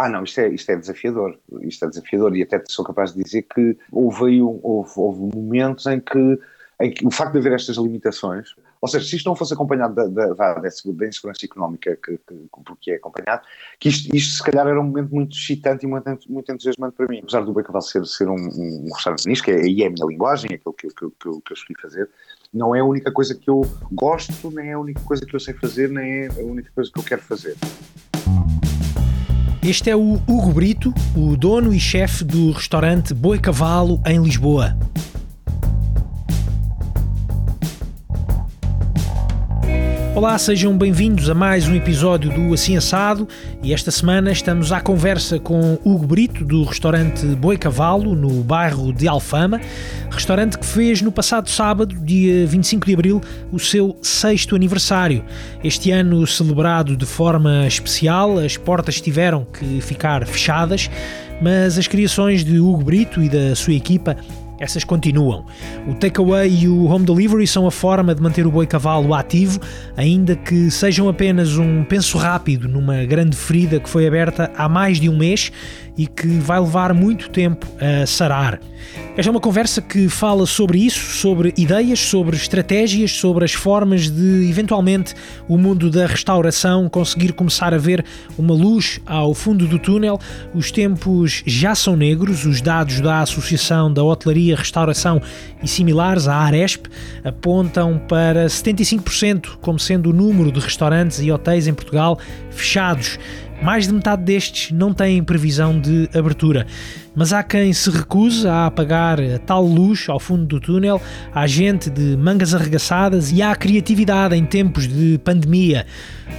Ah, não, isto é, isto é desafiador. Isto é desafiador e até sou capaz de dizer que houve, houve, houve momentos em que, em que o facto de haver estas limitações, ou seja, se isto não fosse acompanhado da, da, da, da insegurança económica que, que, porque é acompanhado, que isto, isto se calhar era um momento muito excitante e muito, muito entusiasmante para mim. Apesar do Becaval ser, ser um, um restaurante nisso, que é, aí é a minha linguagem, é aquilo que, que, que, que eu escolhi fazer, não é a única coisa que eu gosto, nem é a única coisa que eu sei fazer, nem é a única coisa que eu quero fazer. Este é o Hugo Brito, o dono e chefe do restaurante Boi Cavalo em Lisboa. Olá, sejam bem-vindos a mais um episódio do Assim Assado e esta semana estamos à conversa com Hugo Brito do restaurante Boi Cavalo no bairro de Alfama, restaurante que fez no passado sábado, dia 25 de abril, o seu sexto aniversário. Este ano celebrado de forma especial, as portas tiveram que ficar fechadas, mas as criações de Hugo Brito e da sua equipa essas continuam. O takeaway e o home delivery são a forma de manter o boi cavalo ativo, ainda que sejam apenas um penso rápido numa grande ferida que foi aberta há mais de um mês e que vai levar muito tempo a sarar. Esta é uma conversa que fala sobre isso, sobre ideias, sobre estratégias, sobre as formas de, eventualmente, o mundo da restauração conseguir começar a ver uma luz ao fundo do túnel. Os tempos já são negros, os dados da Associação da Hotelaria, Restauração e similares, a Aresp, apontam para 75% como sendo o número de restaurantes e hotéis em Portugal fechados. Mais de metade destes não têm previsão de abertura. Mas há quem se recuse a apagar a tal luz ao fundo do túnel, há gente de mangas arregaçadas e há criatividade em tempos de pandemia.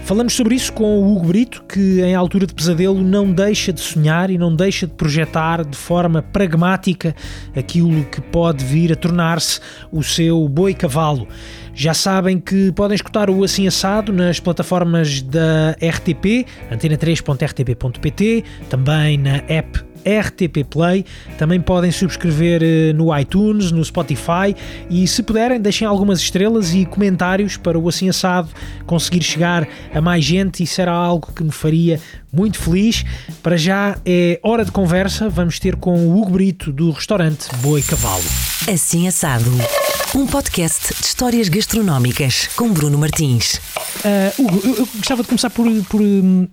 Falamos sobre isso com o Hugo Brito, que em altura de pesadelo não deixa de sonhar e não deixa de projetar de forma pragmática aquilo que pode vir a tornar-se o seu boi-cavalo. Já sabem que podem escutar o Assim Assado nas plataformas da RTP, antena3.rtp.pt, também na app RTP Play. Também podem subscrever eh, no iTunes, no Spotify e, se puderem, deixem algumas estrelas e comentários para o Assim Assado conseguir chegar a mais gente. Isso era algo que me faria muito feliz. Para já é hora de conversa. Vamos ter com o Hugo Brito do restaurante Boi Cavalo. Assim Assado. Um podcast de histórias gastronómicas com Bruno Martins. Uh, Hugo, eu, eu, gostava de começar por, por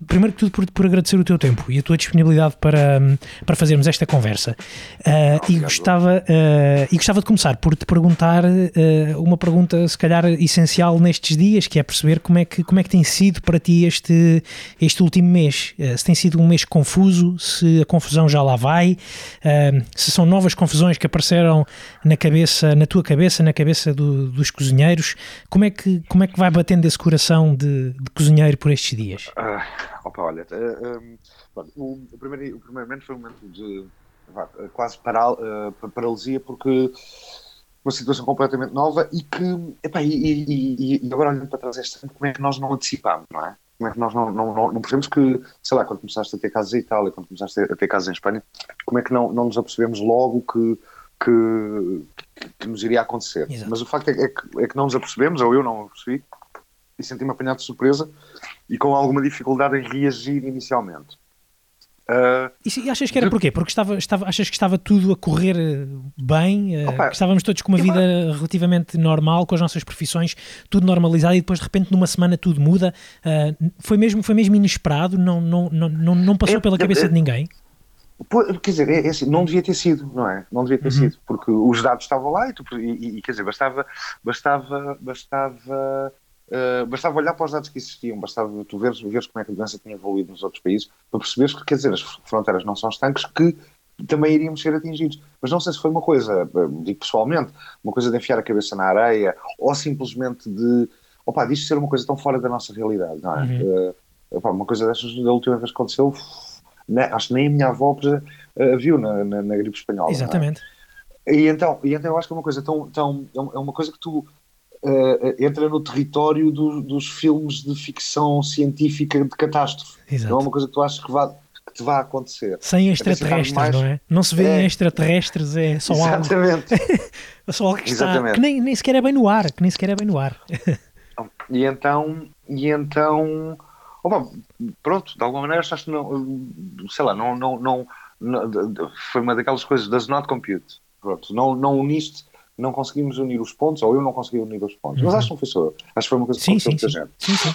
primeiro que tudo, por, por, agradecer o teu tempo e a tua disponibilidade para, para fazermos esta conversa. Uh, e, gostava, uh, e gostava de começar por te perguntar uma pergunta, se calhar, essencial nestes dias, que é perceber como é que, como é que tem sido para ti este, este último mês. se tem sido um mês confuso, se a confusão já lá vai, se são novas confusões que apareceram na cabeça, na tua cabeça, na cabeça do, dos cozinheiros. Como é, que, como é que vai batendo esse coração de, de cozinheiro por estes dias? Ah, opa, olha, uh, eh, um, ehm, o, o, primeiro, o primeiro momento foi um momento de quase paral, uh, paralisia, porque uma situação completamente nova e que, e, e, e, agora olhando para trás este como é que nós não antecipámos, não é? Como é que nós não, não, não, não percebemos que, sei lá, quando começaste a ter casas em Itália, quando começaste a ter casas em Espanha, como é que não, não nos apercebemos logo que que, que nos iria acontecer. Exato. Mas o facto é, é, que, é que não nos apercebemos, ou eu não me apercebi, e senti-me apanhado de surpresa e com alguma dificuldade em reagir inicialmente. Uh, e, achas que era de... porquê? Porque estava, estava, achas que estava tudo a correr eh, bem? Uh, Opa, estávamos todos com uma vida relativamente normal, com as nossas profissões, tudo normalizado e depois de repente numa semana tudo muda. Uh, foi, mesmo, foi mesmo inesperado? Não, não, não, não passou pela cabeça de ninguém? Quer dizer, é, é assim, não devia ter sido, não é? Não devia ter uhum. sido, porque os dados estavam lá e, tu, e, e quer dizer, bastava, bastava, bastava, uh, bastava olhar para os dados que existiam, bastava tu veres, veres como é que a doença tinha evoluído nos outros países para perceberes que, quer dizer, as fronteiras não são estanques que também iríamos ser atingidos. Mas não sei se foi uma coisa, digo pessoalmente, uma coisa de enfiar a cabeça na areia ou simplesmente de, opa, disto ser uma coisa tão fora da nossa realidade, não é? Uhum. Uh, uma coisa dessas da última vez que aconteceu acho que nem a minha avó uh, viu na, na, na, gripe espanhola. É? Exatamente. É? E, então, e então eu acho que é uma coisa tão. tão é, é uma coisa que tu. Uh, entra no território do, dos filmes de ficção científica de catástrofe. Exato. Não é uma coisa que tu achas que, vai, que te vai acontecer. Sem extraterrestres, mais... não é? Não se vê é. extraterrestres, é só Exatamente. algo. só algo que está. Que nem, nem sequer é bem no ar. Que nem sequer é bem no ar. e então. E então opa, pronto, de alguma maneira acho que não, sei lá, não, não, não, não, foi uma daquelas coisas, does not compute. Pronto, não, não uniste, não conseguimos unir os pontos, ou eu não consegui unir os pontos. Uhum. Mas acho que não foi só, acho que foi uma coisa que sim, sim, sim. gente. Sim, sim.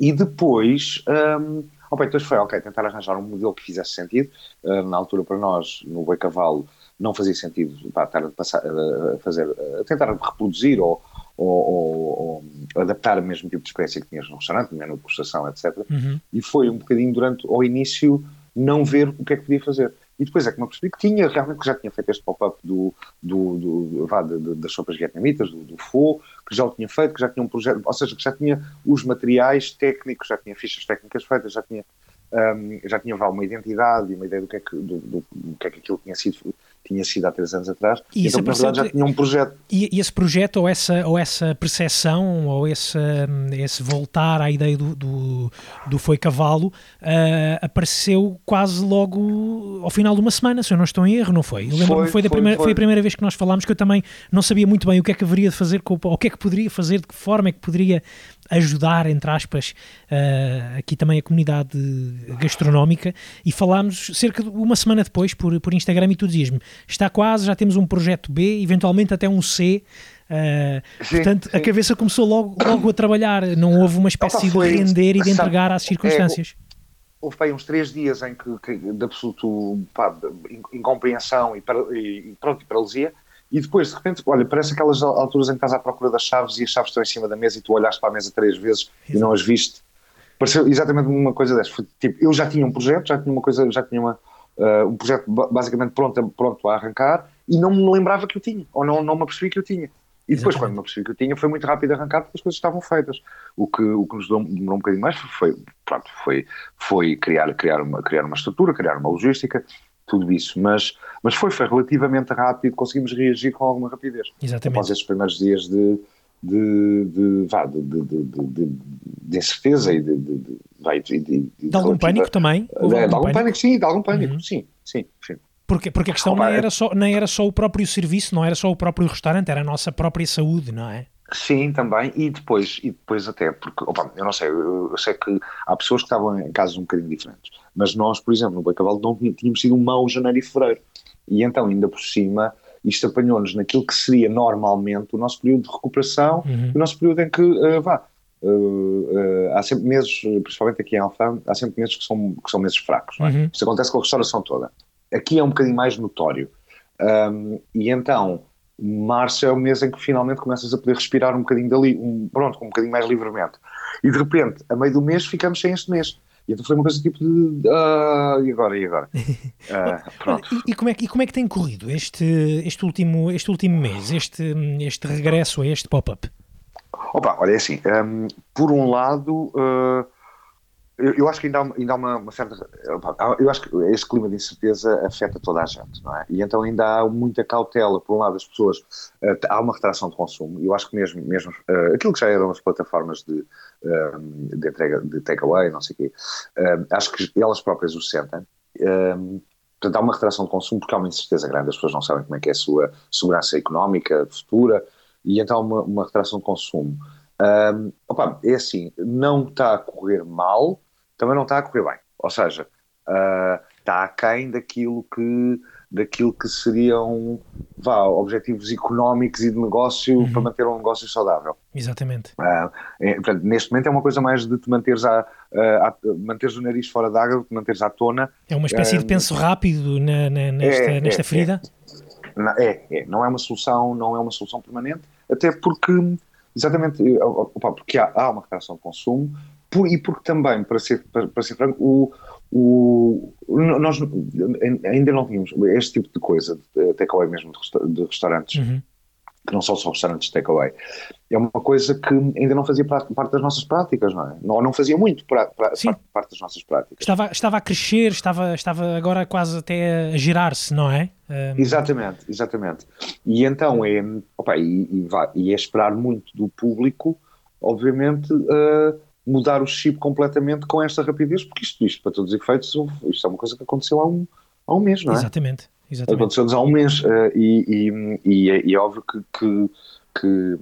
E depois, um, opa, depois foi, ok, tentar arranjar um modelo que fizesse sentido. Uh, na altura, para nós, no Boi Cavalo, não fazia sentido pá, estar a, passar, a fazer, a tentar reproduzir ou, ou, ou, ou, adaptar o mesmo tipo de experiência que tinhas no restaurante, menu de degustação, etc. Uhum. E foi um bocadinho durante, ao início, não ver o que é que podia fazer. E depois é que me apercebi que tinha, realmente, que já tinha feito este pop-up do, do, do, vá, de, de, das sopas vietnamitas, do, do pho, que já o tinha feito, que já tinha um projeto, ou seja, que já tinha os materiais técnicos, já tinha fichas técnicas feitas, já tinha, um, já tinha vá, uma identidade e uma ideia do que é que, do, do, do que, é que aquilo tinha sido tinha sido há três anos atrás, e então na verdade já tinha um projeto. E, e, esse projeto, ou essa, ou essa percepção, ou esse, esse voltar à ideia do, do, do Foi Cavalo, uh, apareceu quase logo ao final de uma semana, se eu não estou em erro, não foi? Eu lembro-me, foi, foi, foi, foi, a primeira vez que nós falámos que eu também não sabia muito bem o que é que haveria de fazer, ou o que é que poderia fazer, de que forma é que poderia ajudar, entre aspas, uh, aqui também a comunidade gastronómica. E falámos cerca de uma semana depois por, por Instagram e tu dizias-me, está quase, já temos um projeto B, eventualmente até um C, uh, sim, portanto sim. a cabeça começou logo, logo a trabalhar, não houve uma espécie Opa, de render e de entregar às circunstâncias. É, houve uns três dias em que, que de absoluto pá, incompreensão e, e, pronto, e paralisia, e depois, de repente, olha, parece aquelas alturas em que estás à procura das chaves e as chaves estão em cima da mesa e tu olhaste para a mesa três vezes Exato. e não as viste. Pareceu exatamente uma coisa dessa. Foi, tipo, eu já tinha um projeto, já tinha uma coisa, já tinha uma, uh, um projeto basicamente pronto, pronto a arrancar e não me lembrava que eu tinha, ou não, não me apercebi que eu tinha. E depois, Exatamente. quando me apercebi que eu tinha, foi muito rápido arrancar porque as coisas estavam feitas. O que, o que nos demorou um bocadinho mais foi, pronto, foi, foi criar, criar, uma, criar uma estrutura, criar uma logística, tudo isso, mas, mas foi, foi relativamente rápido, conseguimos reagir com alguma rapidez. Exatamente. Após estes primeiros dias de, de, de, vá, de, de, de, incerteza e de, de, de, de, algum pânico também? De, algum, pânico? sim, de algum pânico, uhum. sim, sim, sim. Porque, porque a questão Opa, nem, era só, nem era só o próprio serviço, não era só o próprio restaurante, era a nossa própria saúde, não é? Sim, também, e depois, e depois até, porque, opa, eu não sei, eu, eu, sei que há pessoas que estavam em casos um bocadinho diferentes, mas nós, por exemplo, no Boi Cavalo não tínhamos sido um mau janeiro e fevereiro, e então, ainda por cima, isto apanhou-nos naquilo que seria normalmente o nosso período de recuperação, uhum. o nosso período em que, uh, vá, uh, uh, há sempre meses, principalmente aqui em Alfam, há sempre meses que são, que são meses fracos, não é? Uhum. Isso acontece com a restauração toda. Aqui é um bocadinho mais notório. Um, e então, março é o mês em que finalmente começas a poder respirar um bocadinho dali, um, pronto, um bocadinho mais livremente. E de repente, a meio do mês, ficamos sem este mês. E então foi uma coisa tipo de. Uh, e agora? E agora? Uh, pronto. E, e, como é, e como é que tem corrido este, este, último, este último mês, este, este regresso a este pop-up? Opa, olha, é assim, um, por um lado. Uh, eu, acho que ainda há, ainda há uma, uma, certa. Eu acho que este clima de incerteza afeta toda a gente, não é? E então ainda há muita cautela. Por um lado, as pessoas. Uh, há uma retração de consumo. Eu acho que mesmo, mesmo uh, aquilo que já eram as plataformas de, uh, de entrega de takeaway, não sei o quê, acho que elas próprias o sentem. portanto, há uma retração de consumo porque há uma incerteza grande. As pessoas não sabem como é que é a sua segurança económica futura e então há uma, uma retração de consumo. Um, opa, é assim, não está a correr mal, também não está a correr bem. Ou seja, uh, está aquém daquilo que, daquilo que seriam vá, objetivos económicos e de negócio uhum. para manter um negócio saudável. Exatamente. Uh, é, portanto, neste momento é uma coisa mais de te manteres, a, a, a manteres o nariz fora d'água, te manteres à tona. É uma espécie uh, de penso rápido na, na, nesta, é, nesta é, ferida? É, é, não é uma solução, não é uma solução permanente, até porque, exatamente, opa, porque há, há uma retração de consumo, por, e porque também, para ser, para, para ser franco, o, o, nós ainda não tínhamos este tipo de coisa, de takeaway mesmo de, de restaurantes, uhum. que não são só restaurantes de takeaway, é uma coisa que ainda não fazia parte, das nossas práticas, não é? Não, não fazia muito para, parte, parte, das nossas práticas. Estava, estava a crescer, estava, estava agora quase até a girar-se, não é? Um... Exatamente, exatamente. E então é, opa, e, e, vai, e é esperar muito do público, obviamente. Uh, mudar o chip completamente com esta rapidez, porque isto, isto para todos os efeitos, isto é uma coisa que aconteceu há um, há um mês, não é? Exatamente. Exatamente. Aconteceu-nos há um mês uh, e, e, e, é, e, é, óbvio que, que, que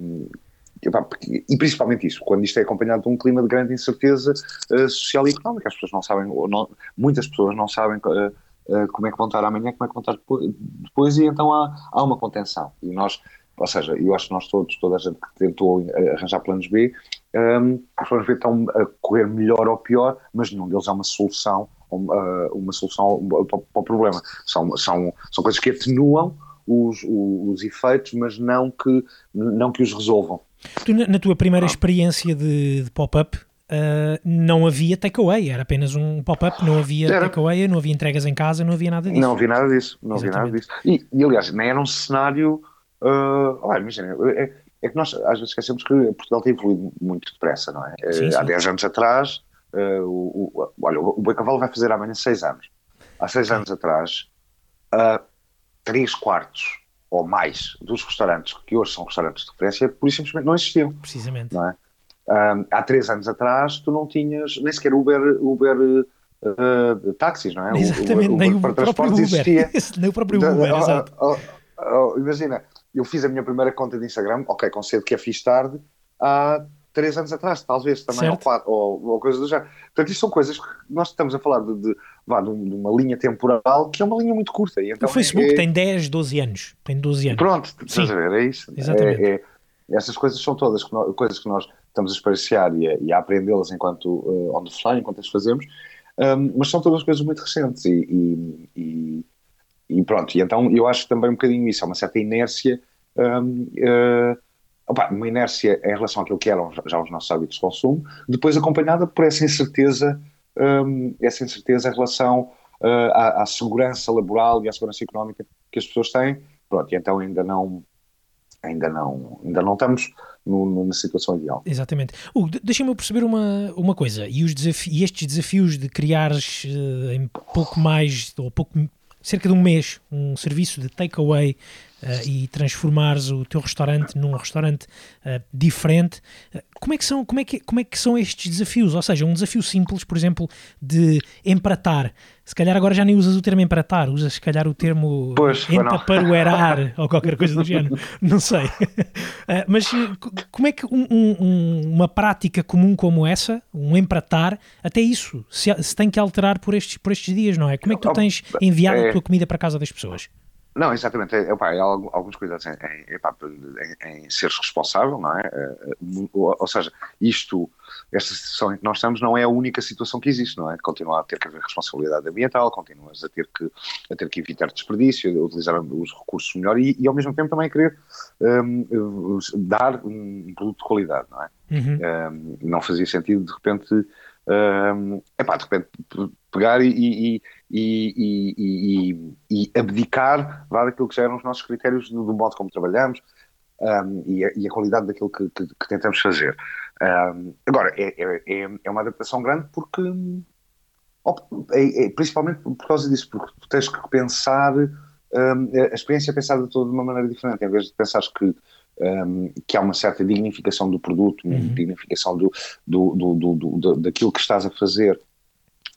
e principalmente isso, quando isto é acompanhado de um clima de grande incerteza uh, social e económica, as pessoas não sabem, não, muitas pessoas não sabem uh, uh, como é que vão estar amanhã, como é que vão estar depois, depois e então há, há uma contenção. E nós, ou seja, eu acho que nós todos, toda a gente que tentou arranjar planos B, um, planos B estão a correr melhor ou pior, mas nenhum deles é uma solução, uma, uma solução para, para o problema. São, são, são coisas que atenuam os, os, os, efeitos, mas não que, não que os resolvam. Tu, na, tua primeira ah. experiência de, de pop-up, uh, não havia takeaway, era apenas um pop-up, não havia takeaway, não havia entregas em casa, não havia nada disso. Não havia nada disso, não havia nada disso. E, e aliás, nem era um cenário. Uh, olha, imagina, é, é, que nós às vezes esquecemos que Portugal tem evoluído muito depressa, não é? Sim, sim. Há 10 anos atrás, uh, o, o, olha, o Boi Cavalo vai fazer amanhã 6 anos. Há 6 anos atrás, uh, 3 quartos ou mais dos restaurantes que hoje são restaurantes de referência, por isso simplesmente não existiam. Precisamente. Não é? Um, há três anos atrás tu não tinhas nem sequer Uber, Uber uh, táxis, não é? Exatamente, Uber, nem o próprio Uber. Existia. nem o próprio Uber, exato. Uh, imagina, eu fiz a minha primeira conta de Instagram, ok, com cedo que é fiz tarde, há três anos atrás, talvez também, ou, quatro, ou, ou coisa do género. Portanto, isto são coisas que nós estamos a falar de, de, vá, de, uma linha temporal que é uma linha muito curta. E então o Facebook é, tem 10, 12 anos. Tem 12 anos. Pronto, estás a ver, é isso. Exatamente. É, é, essas coisas são todas que nós, coisas que nós estamos a experienciar e a, e a aprendê-las enquanto uh, on the fly, enquanto as fazemos, um, mas são todas coisas muito recentes e, e, e, pronto. E então eu acho também um bocadinho isso, há uma certa inércia. Um, uh, opa, uma inércia em relação àquilo que eram já os nossos hábitos de consumo, depois acompanhada por essa incerteza, um, essa incerteza em relação uh, à, à, segurança laboral e à segurança económica que as pessoas têm. Pronto, e então ainda não, ainda não, ainda não estamos na situação ideal. Exatamente. Uh, Deixa-me perceber uma, uma coisa, e, os desafi e estes desafios de criares uh, em pouco mais, ou pouco, cerca de um mês, um serviço de takeaway uh, e transformares o teu restaurante num restaurante uh, diferente. Uh, como, é que são, como, é que, como é que são estes desafios? Ou seja, um desafio simples, por exemplo, de empratar. Se calhar agora já nem usas o termo empratar, usas se calhar o termo pois, entaparuerar ou qualquer coisa do género. Não sei. mas como é que um, um, uma prática comum como essa, um empratar, até isso se, se, tem que alterar por estes, por estes dias, não é? Como é que tu tens enviado é... a tua comida para casa das pessoas? Não, exatamente. É, opa, é alguns cuidados em, em, em, em ser-se responsável, não é? Eh, ou, ou, seja, isto, esta situação em que nós estamos não é a única situação que existe, não é? Continua a ter que haver responsabilidade ambiental, continuas a ter que, a ter que evitar desperdício, utilizar os recursos melhor e, e ao mesmo tempo também querer um, dar um produto de qualidade, não é? Uhum. Um, não fazia sentido de repente um, epá, de repente pegar e, e, e, abdicar vá, daquilo que já eram os nossos critérios do, do modo como trabalhamos e, a, qualidade daquilo que, tentamos fazer. Agora, é, é, é, é uma adaptação grande porque, é, é, principalmente por causa disso, porque tu tens que pensar, a experiência é pensada toda de uma maneira diferente, em vez de pensares que um, que há uma certa dignificação do produto, uhum. dignificação do, do, do, do, daquilo que estás a fazer,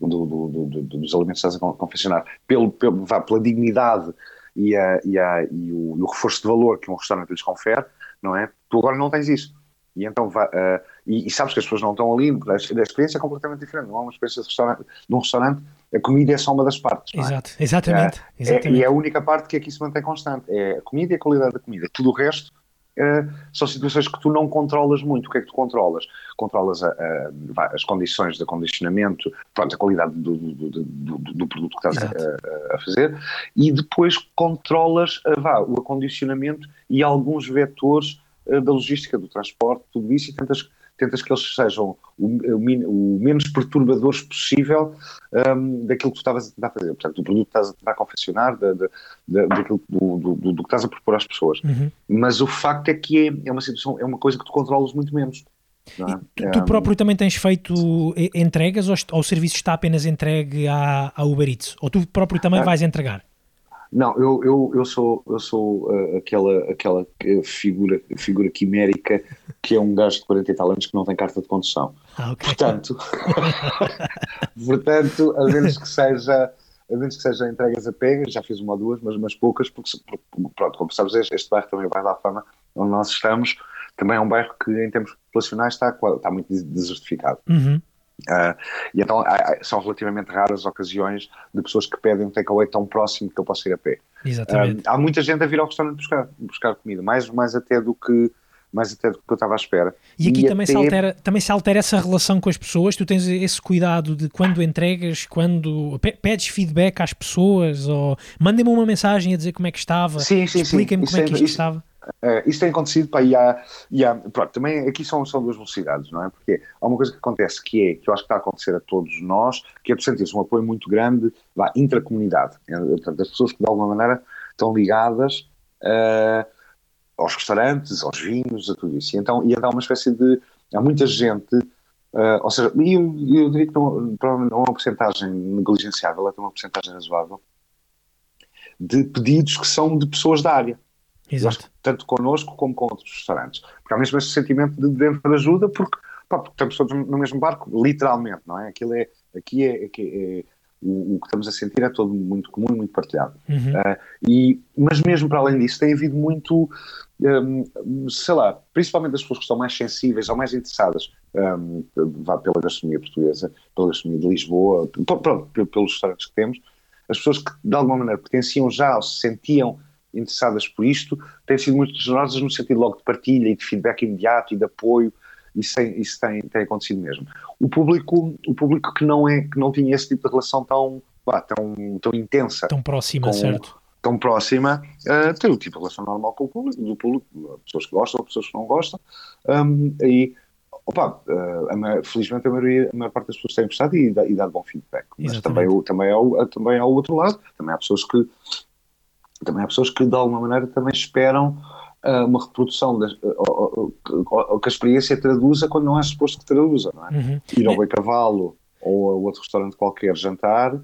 dos alimentos que estás a confeccionar, pelo, pelo, vá, pela dignidade e, a, e, a, e, o, e, o, reforço de valor que um restaurante lhes confere, não é? Tu agora não tens isso. E então uh, e, e, sabes que as pessoas não estão ali, a, a experiência é completamente diferente. Não é uma experiência de, restaurante, de um restaurante, a comida é só uma das partes. É? Exato, exatamente. É, exatamente. É, e é a única parte que aqui se mantém constante. É a comida e a qualidade da comida. Tudo o resto Uh, são situações que tu não controlas muito. O que é que tu controlas? Controlas a, a, as condições de acondicionamento, pronto, a qualidade do, do, do, do produto que estás a, a, fazer e depois controlas uh, vá, o acondicionamento e alguns vetores uh, da logística, do transporte, tudo isso e tentas tentas que eles sejam o, o, o menos perturbadores possível um, daquilo que tu estavas a tentar fazer. Portanto, do produto que estás a tentar confeccionar, da, da, da, daquilo, do, do, do, do, que estás a propor às pessoas. Uhum. Mas o facto é que é, é, uma situação, é uma coisa que tu controlas muito menos. É? Tu, próprio também tens feito entregas ou, ou o serviço está apenas entregue à, à Uber Eats? Ou tu próprio também ah. vais entregar? Não, eu, eu, eu sou, eu sou uh, aquela, aquela figura, figura quimérica que é um gajo de 40 e tal anos que não tem carta de condução. Ah, okay. Portanto, portanto, a menos que seja a menos que seja entregas a pegas, já fiz uma ou duas, mas, mas poucas, porque, porque pronto, como sabes, este, este bairro também vai dar fama onde nós estamos, também é um bairro que, em termos populacionais, está, está muito desertificado. Uhum. Uh, e então são relativamente raras ocasiões de pessoas que pedem um takeaway tão próximo que eu possa ir a pé. Exatamente. Uh, há muita gente a vir ao restaurante buscar, buscar comida, mais, mais até do que mais até do que eu estava à espera. E aqui e também, até... se altera, também se altera essa relação com as pessoas, tu tens esse cuidado de quando entregas, quando pedes feedback às pessoas, ou mandem-me uma mensagem a dizer como é que estava, expliquem-me como é que isto estava. Uh, isso tem acontecido, pá, e há, e há, pronto, também aqui são, são duas velocidades, não é? Porque há uma coisa que acontece que é, que eu acho que está a acontecer a todos nós, que é de sentir-se um apoio muito grande, lá, intracomunidade, é, portanto, as pessoas que de alguma maneira estão ligadas uh, aos restaurantes, aos vinhos, a tudo isso, e então, e então há uma espécie de, há muita gente, uh, ou seja, eu, eu diria que não, provavelmente não é uma porcentagem negligenciável, é uma porcentagem razoável, de pedidos que são de pessoas da área. Exato. tanto connosco como com outros restaurantes. Porque há mesmo esse sentimento de dentro de ajuda, porque, pá, porque estamos todos no mesmo barco, literalmente, não é? Aquilo é, aqui é, aqui é, o, o, que estamos a sentir é todo muito comum e muito partilhado. Uhum. Uh, e, mas mesmo para além disso, tem havido muito, um, sei lá, principalmente as pessoas que estão mais sensíveis ou mais interessadas um, pela gastronomia portuguesa, pela gastronomia de Lisboa, pronto, pelos restaurantes que temos, as pessoas que de alguma maneira pertenciam já ou se sentiam interessadas por isto, têm sido muito generosas no sentido logo de partilha e de feedback imediato e de apoio, isso tem, isso tem, tem acontecido mesmo. O público, o público que não é, que não tinha esse tipo de relação tão, tão, tão intensa, tão próxima, com, certo? Tão próxima, uh, tem o tipo de relação normal com o público, do público, pessoas que gostam, pessoas que não gostam, um, e opa, uh, felizmente a, maioria, a maior parte das pessoas tem gostado e dá, e dá bom feedback. Mas também, também, o, também é o outro lado, também há pessoas que também há pessoas que de alguma maneira também esperam uh, uma reprodução das, uh, uh, que a experiência traduza quando não é suposto que traduza, não é? Uhum. Ir ao Boi Cavalo ou a outro restaurante qualquer jantar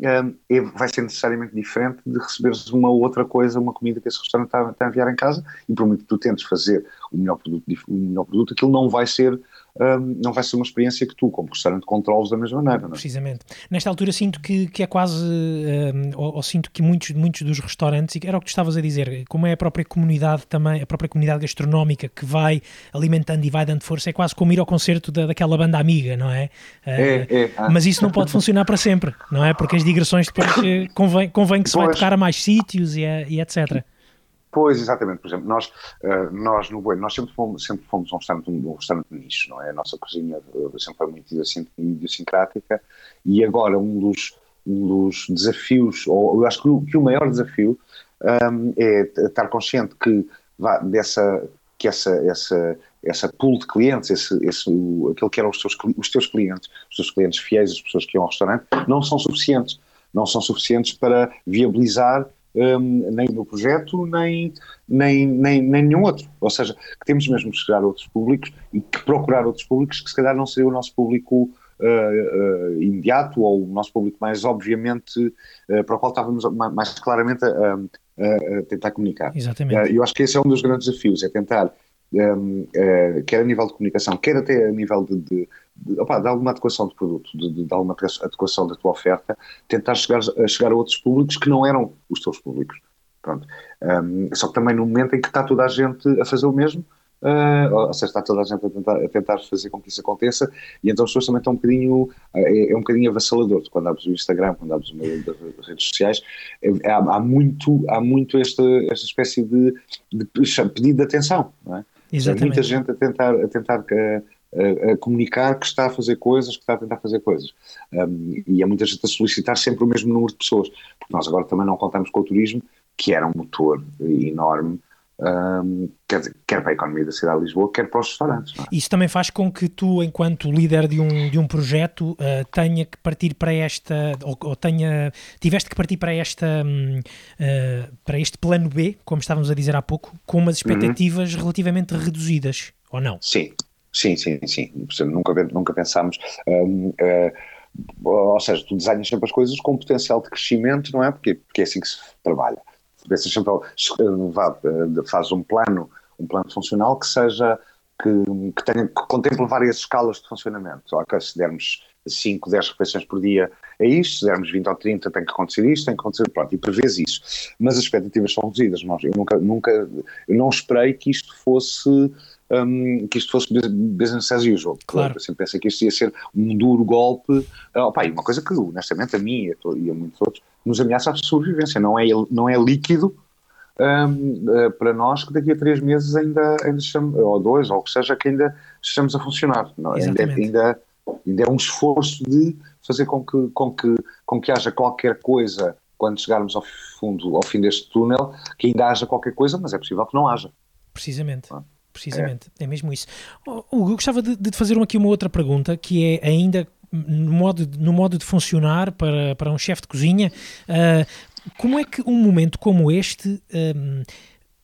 é, vai ser necessariamente diferente de receberes uma outra coisa, uma comida que esse restaurante está, está a enviar em casa e por muito que tu tentes fazer o melhor produto, o melhor produto aquilo não vai ser um, não vai ser uma experiência que tu, como restaurante, controles da mesma maneira. Não é? Precisamente. Nesta altura sinto que, que é quase, um, ou, ou, sinto que muitos, muitos dos restaurantes, era o que tu estavas a dizer, como é a própria comunidade também, a própria comunidade gastronómica que vai alimentando e vai dando força, é quase como ir ao concerto da, daquela banda amiga, não é? Uh, é, ah. Mas isso não pode funcionar para sempre, não é? Porque as digressões depois eh, convém, convém que se vai tocar a mais sítios e, e etc. Pois, exatamente. Por exemplo, nós, uh, nós no Bueno, nós sempre fomos, sempre fomos um restaurante, um restaurante de nicho, não é? A nossa cozinha uh, sempre foi muito idiosincrática e agora um dos, um dos desafios, ou eu acho que o, que o maior desafio um, é estar consciente que vá, dessa, que essa, essa, essa pool de clientes, esse, esse, o, que eram os teus, os teus clientes, os teus clientes fiéis, as pessoas que iam ao restaurante, não são suficientes. Não são suficientes para viabilizar um, nem no projeto, nem, nem, nem, nem nenhum outro. Ou seja, que temos mesmo que chegar a outros públicos e que procurar outros públicos que se calhar não seria o nosso público uh, uh, imediato ou o nosso público mais obviamente uh, para o qual estávamos mais claramente a, a, a tentar comunicar. Exatamente. eu acho que esse é um dos grandes desafios, é tentar um, uh, quer a nível de comunicação, quer até a nível de, de, de, opa, de alguma adequação de produto, de, de, alguma adequação da tua oferta, tentar chegar a, chegar a outros públicos que não eram os teus públicos. Pronto. Um, só que também no momento em que está toda a gente a fazer o mesmo, uh, ou seja, está toda a gente a tentar, a tentar, fazer com que isso aconteça, e então as pessoas também estão um bocadinho, é, é um bocadinho avassalador, quando abres o Instagram, quando abres das redes sociais, é, há, há, muito, há muito esta, esta espécie de, de pedido de atenção, não é? Exatamente. muita gente a tentar, a tentar a, a, comunicar que está a fazer coisas, que está a tentar fazer coisas. Um, e há muita gente a solicitar sempre o mesmo número de pessoas, porque nós agora também não contamos com o turismo, que era um motor enorme um, quer, dizer, quer para a economia da cidade de Lisboa, quer para os restaurantes. É? Isso também faz com que tu, enquanto líder de um, de um projeto, uh, tenha que partir para esta, ou, ou, tenha, tiveste que partir para esta, um, uh, para este plano B, como estávamos a dizer há pouco, com umas uhum. expectativas uhum. relativamente reduzidas, ou não? Sim, sim, sim, sim. Nunca, nunca pensámos. Um, uh, ah, ou seja, tu desenhas sempre as coisas com potencial de crescimento, não é? Porque, porque é assim que se trabalha pensas sempre, eh, faz um plano, um plano funcional que seja, que, que, tenha, que contemple várias escalas de funcionamento. Okay, se dermos 5, 10 refeições por dia é isto, se dermos 20 ou 30 tem que acontecer isto, tem que acontecer, pronto, e prevês isso. Mas as expectativas são reduzidas, nós, eu nunca, nunca, eu não esperei que isto fosse um, que isto fosse business as usual. Claro. Eu sempre pensei que isto ia ser um duro golpe. Uh, opa, e uma coisa que, honestamente, a mim e a muitos outros, nos ameaça a sobrevivência. Não é, não é líquido um, uh, para nós que daqui a três meses ainda, ainda estamos, ou dois, ou o que seja, que ainda estamos a funcionar. Não, ainda, ainda, ainda é um esforço de fazer com que, com que, com que haja qualquer coisa quando chegarmos ao fundo, ao fim deste túnel, que ainda haja qualquer coisa, mas é possível que não haja. Precisamente. Ah, precisamente, é. é. mesmo isso. Hugo, eu gostava de, de fazer aqui uma outra pergunta, que é ainda no modo, no modo de funcionar para, para um chefe de cozinha. Uh, como é que um momento como este um,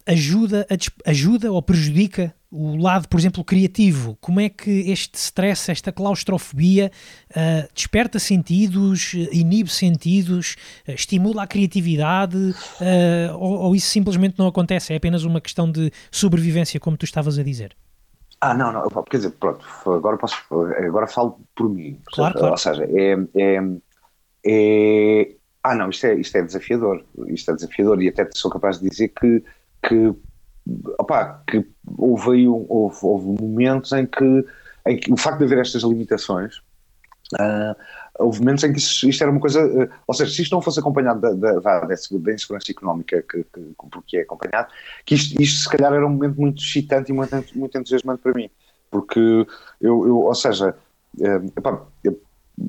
ajuda, ajuda ou prejudica o lado, por exemplo, criativo, como é que este stress, esta claustrofobia uh, desperta sentidos, inibe sentidos, uh, estimula a criatividade uh, ou, ou, isso simplesmente não acontece? É apenas uma questão de sobrevivência, como tu estavas a dizer? Ah, não, não, quer dizer, pronto, agora posso, agora falo por mim. Claro, claro. Ou seja, é, é, é, ah, não, isto é, isto é desafiador, isto é desafiador e até sou capaz de dizer que, que opa, que houve, aí, houve, houve momentos em que, em que o facto de haver estas limitações Uh, houve momentos em que isto, isto era uma coisa, uh, ou seja, se isto não fosse acompanhado da, da, da, da insegurança económica que, que, porque é acompanhado, que isto, isto se calhar era um momento muito excitante e muito, muito entusiasmante para mim, porque eu, eu ou seja, uh, epá, eu,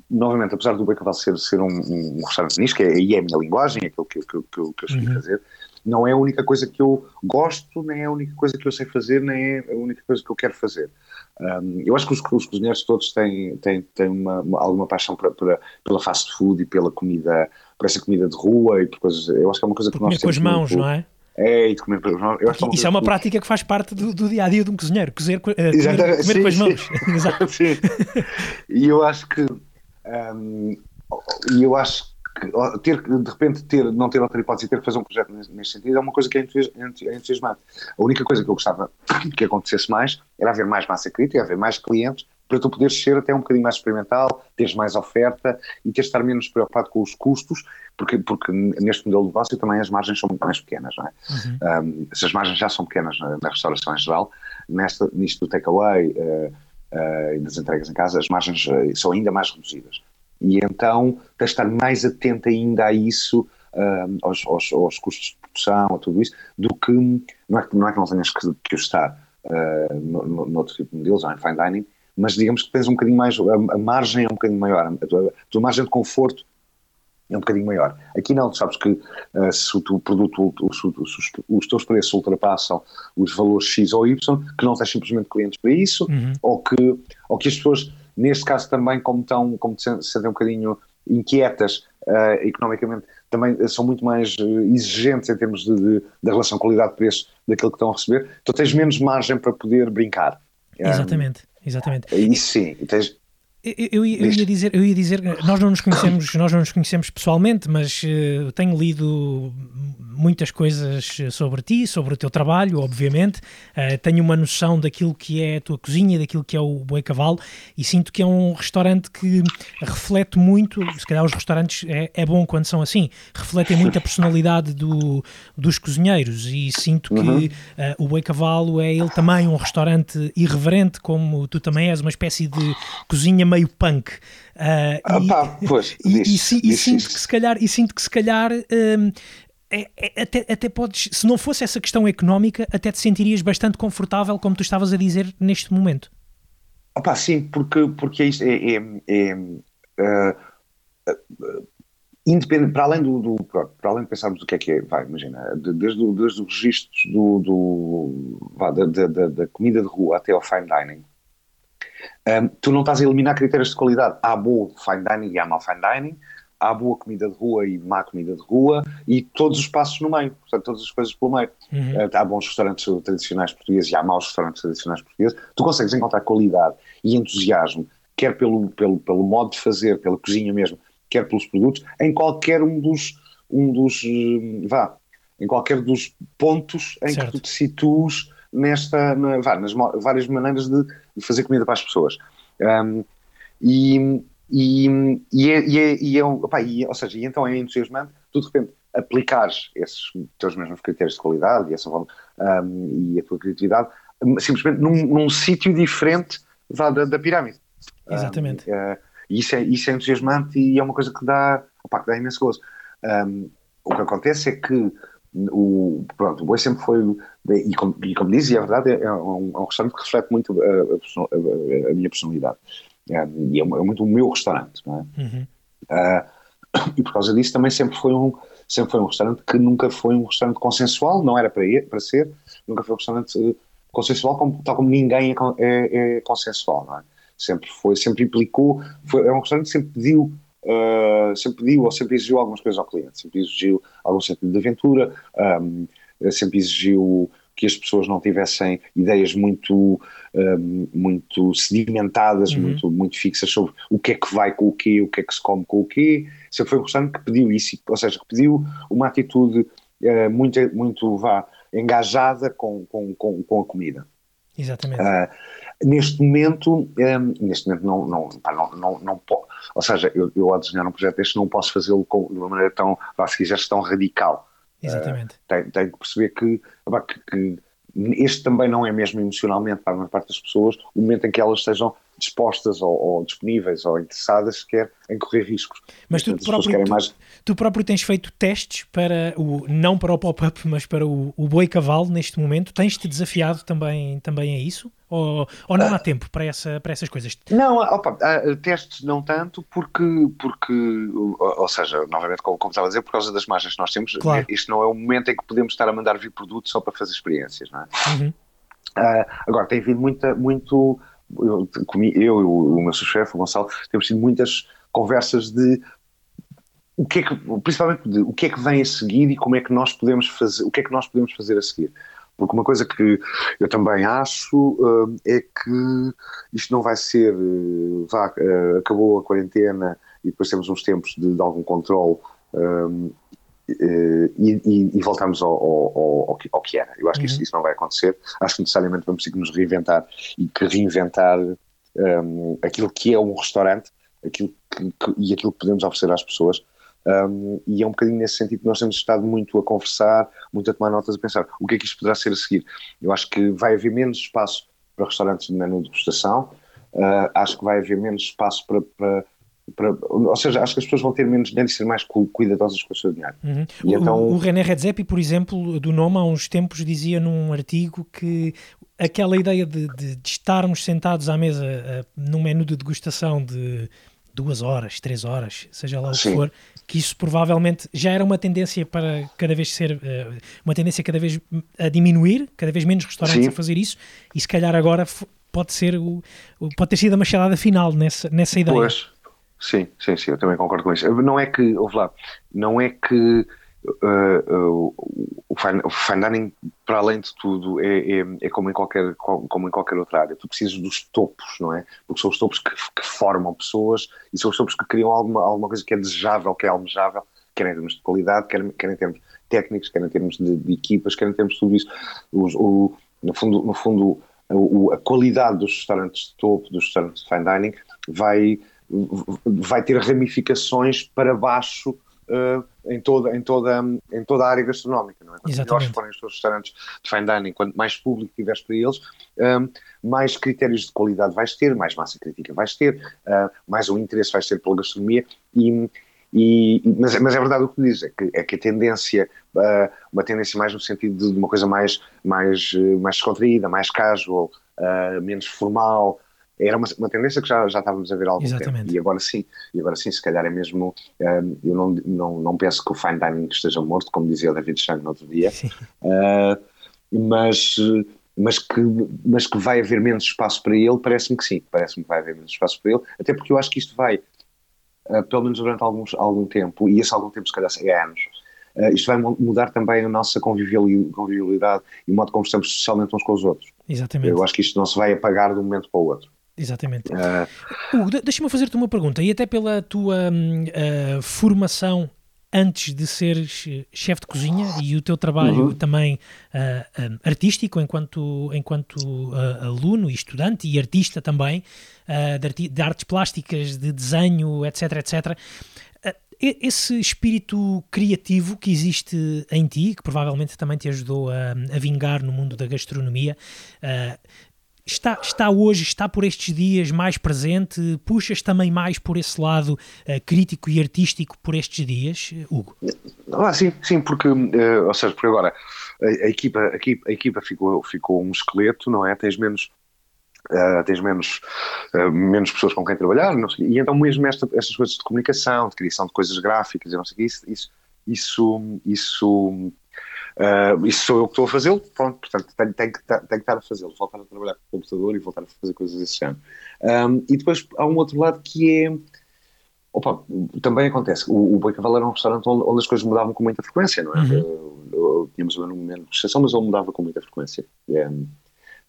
novamente, apesar do Becaval ser, ser um, um, restaurante nicho, que é, é a minha linguagem, é aquilo que, que, que, que eu escolhi uhum. fazer, não é a única coisa que eu gosto, nem é a única coisa que eu sei fazer, nem é a única coisa que eu quero fazer. Um, eu acho que os, os, cozinheiros todos têm, têm, têm uma, uma, alguma paixão para, para, pela fast food e pela comida, por essa comida de rua e por coisas. Eu acho que é uma coisa que nós temos. com as mãos, muito, não é? É, e de comer com as mãos. Acho Isso é uma prática que faz parte do, do dia a dia de um cozinheiro, cozer, uh, comer, comer sim, com as mãos. Exato. Sim. E eu acho que. Um, eu acho ter de repente ter, não ter outra hipótese e ter que fazer um projeto nesse sentido é uma coisa que é, é entusiasmante. A única coisa que eu gostava que acontecesse mais era haver mais massa crítica, haver mais clientes, para tu poderes ser até um bocadinho mais experimental, teres mais oferta e teres de estar menos preocupado com os custos, porque, porque neste modelo de negócio também as margens são muito mais pequenas, não é? Uhum. Um, se as margens já são pequenas na, na restauração em geral, nesta, nisto do takeaway uh, uh, e das entregas em casa, as margens uh, são ainda mais reduzidas. E então tens de estar mais atento ainda a isso, um, aos, aos, aos, custos de produção, a tudo isso, do que não é que não, é que não tenhas que, que estar uh, no, no, no, outro tipo de modelos, ou em fine dining, mas digamos que tens um bocadinho mais, a, a margem é um bocadinho maior, a tua, a tua, margem de conforto é um bocadinho maior. Aqui não, tu sabes que uh, se o teu produto, os, os, os, teus preços ultrapassam os valores X ou Y, que não tens simplesmente clientes para isso, uhum. ou, que, ou que as pessoas neste caso também, como estão, como se sentem um bocadinho inquietas uh, economicamente, também são muito mais uh, exigentes em termos de, de, da relação qualidade-preço daquilo que estão a receber, então tens menos margem para poder brincar. Exatamente, um, exatamente. Isso sim, tens, eu, eu, eu, ia dizer, eu ia dizer, nós não nos conhecemos, nós não nos conhecemos pessoalmente, mas uh, tenho lido muitas coisas sobre ti, sobre o teu trabalho, obviamente. Uh, tenho uma noção daquilo que é a tua cozinha, daquilo que é o Boi Cavalo, e sinto que é um restaurante que reflete muito. Se calhar os restaurantes é, é bom quando são assim, refletem muito a personalidade do, dos cozinheiros. E sinto uhum. que uh, o Boi Cavalo é ele também um restaurante irreverente, como tu também és, uma espécie de cozinha meio punk. Uh, ah, e, pá, pois, e, e, e, sinto que se calhar, e sinto que se calhar um, é, é, até, até podes, se não fosse essa questão económica, até te sentirias bastante confortável, como tu estavas a dizer neste momento. Opa, sim, porque, porque é isto, é, é, uh, independente, para além do, do, para além de pensarmos o que é que é, vai, imagina, desde, desde os registros do, do vá, da, da, da, comida de rua até ao fine dining, um, tu não estás a eliminar critérios de qualidade. Há boa fine dining e há mau fine dining, há boa comida de rua e má comida de rua e todos os passos no meio, portanto, todas as coisas pelo meio. Uhum. Uh, há bons restaurantes tradicionais portugueses e há maus restaurantes tradicionais portugueses. Tu consegues encontrar qualidade e entusiasmo, quer pelo, pelo, pelo modo de fazer, pela cozinha mesmo, quer pelos produtos, em qualquer um dos, um dos uh, vá, em qualquer dos pontos em certo. que tu te situes nesta, na, vá, nas várias maneiras de, de, fazer comida para as pessoas. Um, e, e, e, é, e, é, e, é, opa, e, ou seja, e então é entusiasmante tu de repente aplicares esses teus mesmos critérios de qualidade e, essa, um, e a tua criatividade simplesmente num, num sítio diferente da, da, da pirâmide. Exatamente. Um, uh, isso, é, isso é entusiasmante e é uma coisa que dá, opa, que dá imenso gozo. Um, o que acontece é que o, pronto, o Boi sempre foi, e como, e como diz, e é verdade, é um, é um restaurante que reflete muito a, a, a minha personalidade. É, e é, é, muito o meu restaurante, não é? Uhum. Uh, e por causa disso também sempre foi um sempre foi um restaurante que nunca foi um restaurante consensual, não era para, ir, para ser, nunca foi um restaurante uh, consensual, como, tal como ninguém é, é, é consensual, não é? Sempre foi, sempre implicou, foi, é um restaurante que sempre pediu uh, sempre pediu ou sempre exigiu algumas coisas ao cliente, sempre exigiu algum sentido de aventura, um, sempre exigiu que as pessoas não tivessem ideias muito, um, muito sedimentadas, uhum. muito, muito fixas sobre o que é que vai com o quê, o que é que se come com o quê. Sempre foi um restaurante que pediu isso, ou seja, que pediu uma atitude uh, muito, muito vá, engajada com, com, com, com a comida. Exatamente. Uh, neste momento, um, neste momento não, não, não, não, não, ou seja, eu, eu ao desenhar um projeto deste não posso fazê-lo de uma maneira tão, se quiseres, tão radical. Exatamente. Uh, tenho, tenho, que perceber que, que, que, este também não é mesmo emocionalmente para a maior parte das pessoas o momento em que elas estejam dispostas ou, ou, disponíveis ou interessadas sequer em correr riscos. Mas tu próprio, tu, mais... tu, próprio tens feito testes para o, não para o pop-up, mas para o, o boi cavalo neste momento. Tens-te desafiado também, também a isso? Ou, ou não há ah. tempo para, essa, para essas coisas? Não, opa, testes não tanto, porque, porque ou seja, novamente, como, como estava a dizer, por causa das margens que nós temos, claro. isto não é o momento em que podemos estar a mandar vir produtos só para fazer experiências, não é? Uhum. Uh, agora, tem havido muita, muito eu, eu e o, meu chefe, o Gonçalo, temos tido muitas conversas de o que é que, principalmente de o que é que vem a seguir e como é que nós podemos fazer, o que é que nós podemos fazer a seguir. Porque uma coisa que eu também acho uh, é que isto não vai ser, uh, vá, uh, acabou a quarentena e depois temos uns tempos de, de algum controle e, e, e, voltamos ao, ao, ao, que, ao, que, era. Eu acho que isso, uhum. isso, não vai acontecer. Acho que necessariamente vamos ter que nos reinventar e que reinventar um, aquilo que é um restaurante aquilo que, que, e aquilo que podemos oferecer às pessoas. Um, e é um bocadinho nesse sentido que nós temos estado muito a conversar, muito a tomar notas, a pensar o que é que isto poderá ser a seguir. Eu acho que vai haver menos espaço para restaurantes de menu de degustação, uh, acho que vai haver menos espaço para, para para, ou seja, acho que as pessoas vão ter menos dinheiro e ser mais cuidadosas com o seu dinheiro. Uhum. E o, então... o René Redzepi, por exemplo, do Noma, há uns tempos dizia num artigo que aquela ideia de, de, de estarmos sentados à mesa uh, num menu de degustação de duas horas, três horas, seja lá o que for, que isso provavelmente já era uma tendência para cada vez ser, uh, uma tendência cada vez a diminuir, cada vez menos restaurantes Sim. a fazer isso, e se calhar agora pode ser o, pode ter sido a machadada final nessa, nessa ideia. Pois, Sim, sim, sim, eu também concordo com isso. Não é que, ouve lá, não é que uh, uh, o, fine, dining, para além de tudo, é, é, é, como, em qualquer, como em qualquer outra área. Tu precisas dos topos, não é? Porque são os topos que, que formam pessoas e são os topos que criam alguma, alguma coisa que é desejável, que é almejável, quer em termos de qualidade, quer, quer em termos técnicos, quer em termos de, de equipas, quer em termos de tudo isso. o, no fundo, no fundo o, a qualidade dos restaurantes de topo, dos restaurantes de fine dining, vai vai ter ramificações para baixo uh, em, toda, em, toda, em toda a área gastronómica. Não é? Quanto melhores forem os teus restaurantes de fine dining, quanto mais público tiveres para eles, um, mais critérios de qualidade vais ter, mais massa crítica vais ter, uh, mais o interesse vais ter pela gastronomia e, e, mas, mas, é verdade o que dizes, é que, é que a tendência, uma tendência mais no sentido de uma coisa mais, mais, mais descontraída, mais casual, menos formal, era uma, uma tendência que já, já estávamos a ver há algum Exatamente. tempo. E agora sim, e agora sim, se calhar é mesmo. Um, eu não, não, não penso que o fine dining esteja morto, como dizia o David Chang no outro dia, uh, mas, mas, que, mas que vai haver menos espaço para ele, parece-me que sim, parece-me que vai haver menos espaço para ele, até porque eu acho que isto vai, uh, pelo menos durante alguns, algum tempo, e esse algum tempo, se calhar, é anos. Uh, isto vai mudar também a nossa convivialidade e o modo como estamos socialmente uns com os outros. Exatamente. Eu acho que isto não se vai apagar de um momento para o outro. Exatamente. Uh... Hugo, deixa-me fazer-te uma pergunta, e até pela tua uh, formação antes de seres chefe de cozinha e o teu trabalho uhum. também uh, artístico enquanto, enquanto uh, aluno e estudante e artista também, uh, de, arti de, artes plásticas, de desenho, etc, etc esse espírito criativo que existe em ti, que provavelmente também te ajudou a, a vingar no mundo da gastronomia, está, está hoje, está por estes dias mais presente? Puxas também mais por esse lado uh, crítico e artístico por estes dias, Hugo? Ah, sim, sim, porque, uh, ou seja, porque agora a, a, equipa, a equipa, a equipa ficou, ficou um esqueleto, não é? Tens menos. Uh, tens menos, menos pessoas com quem trabalhar, sei, e então mesmo esta, estas coisas de comunicação, de criação de coisas gráficas, não sei isso, isso, isso Uh, isso sou eu que estou a fazê-lo, pronto, portanto tenho, tenho, que, tenho que estar a fazê-lo, voltar a trabalhar com o computador e voltar a fazer coisas desse género. Um, e depois há um outro lado que é. Opa, também acontece. O, o Boi Cavalo era um restaurante onde, onde, as coisas mudavam com muita frequência, não é? Uhum. Uh, tínhamos um momento de exceção, mas ele mudava com muita frequência. Um,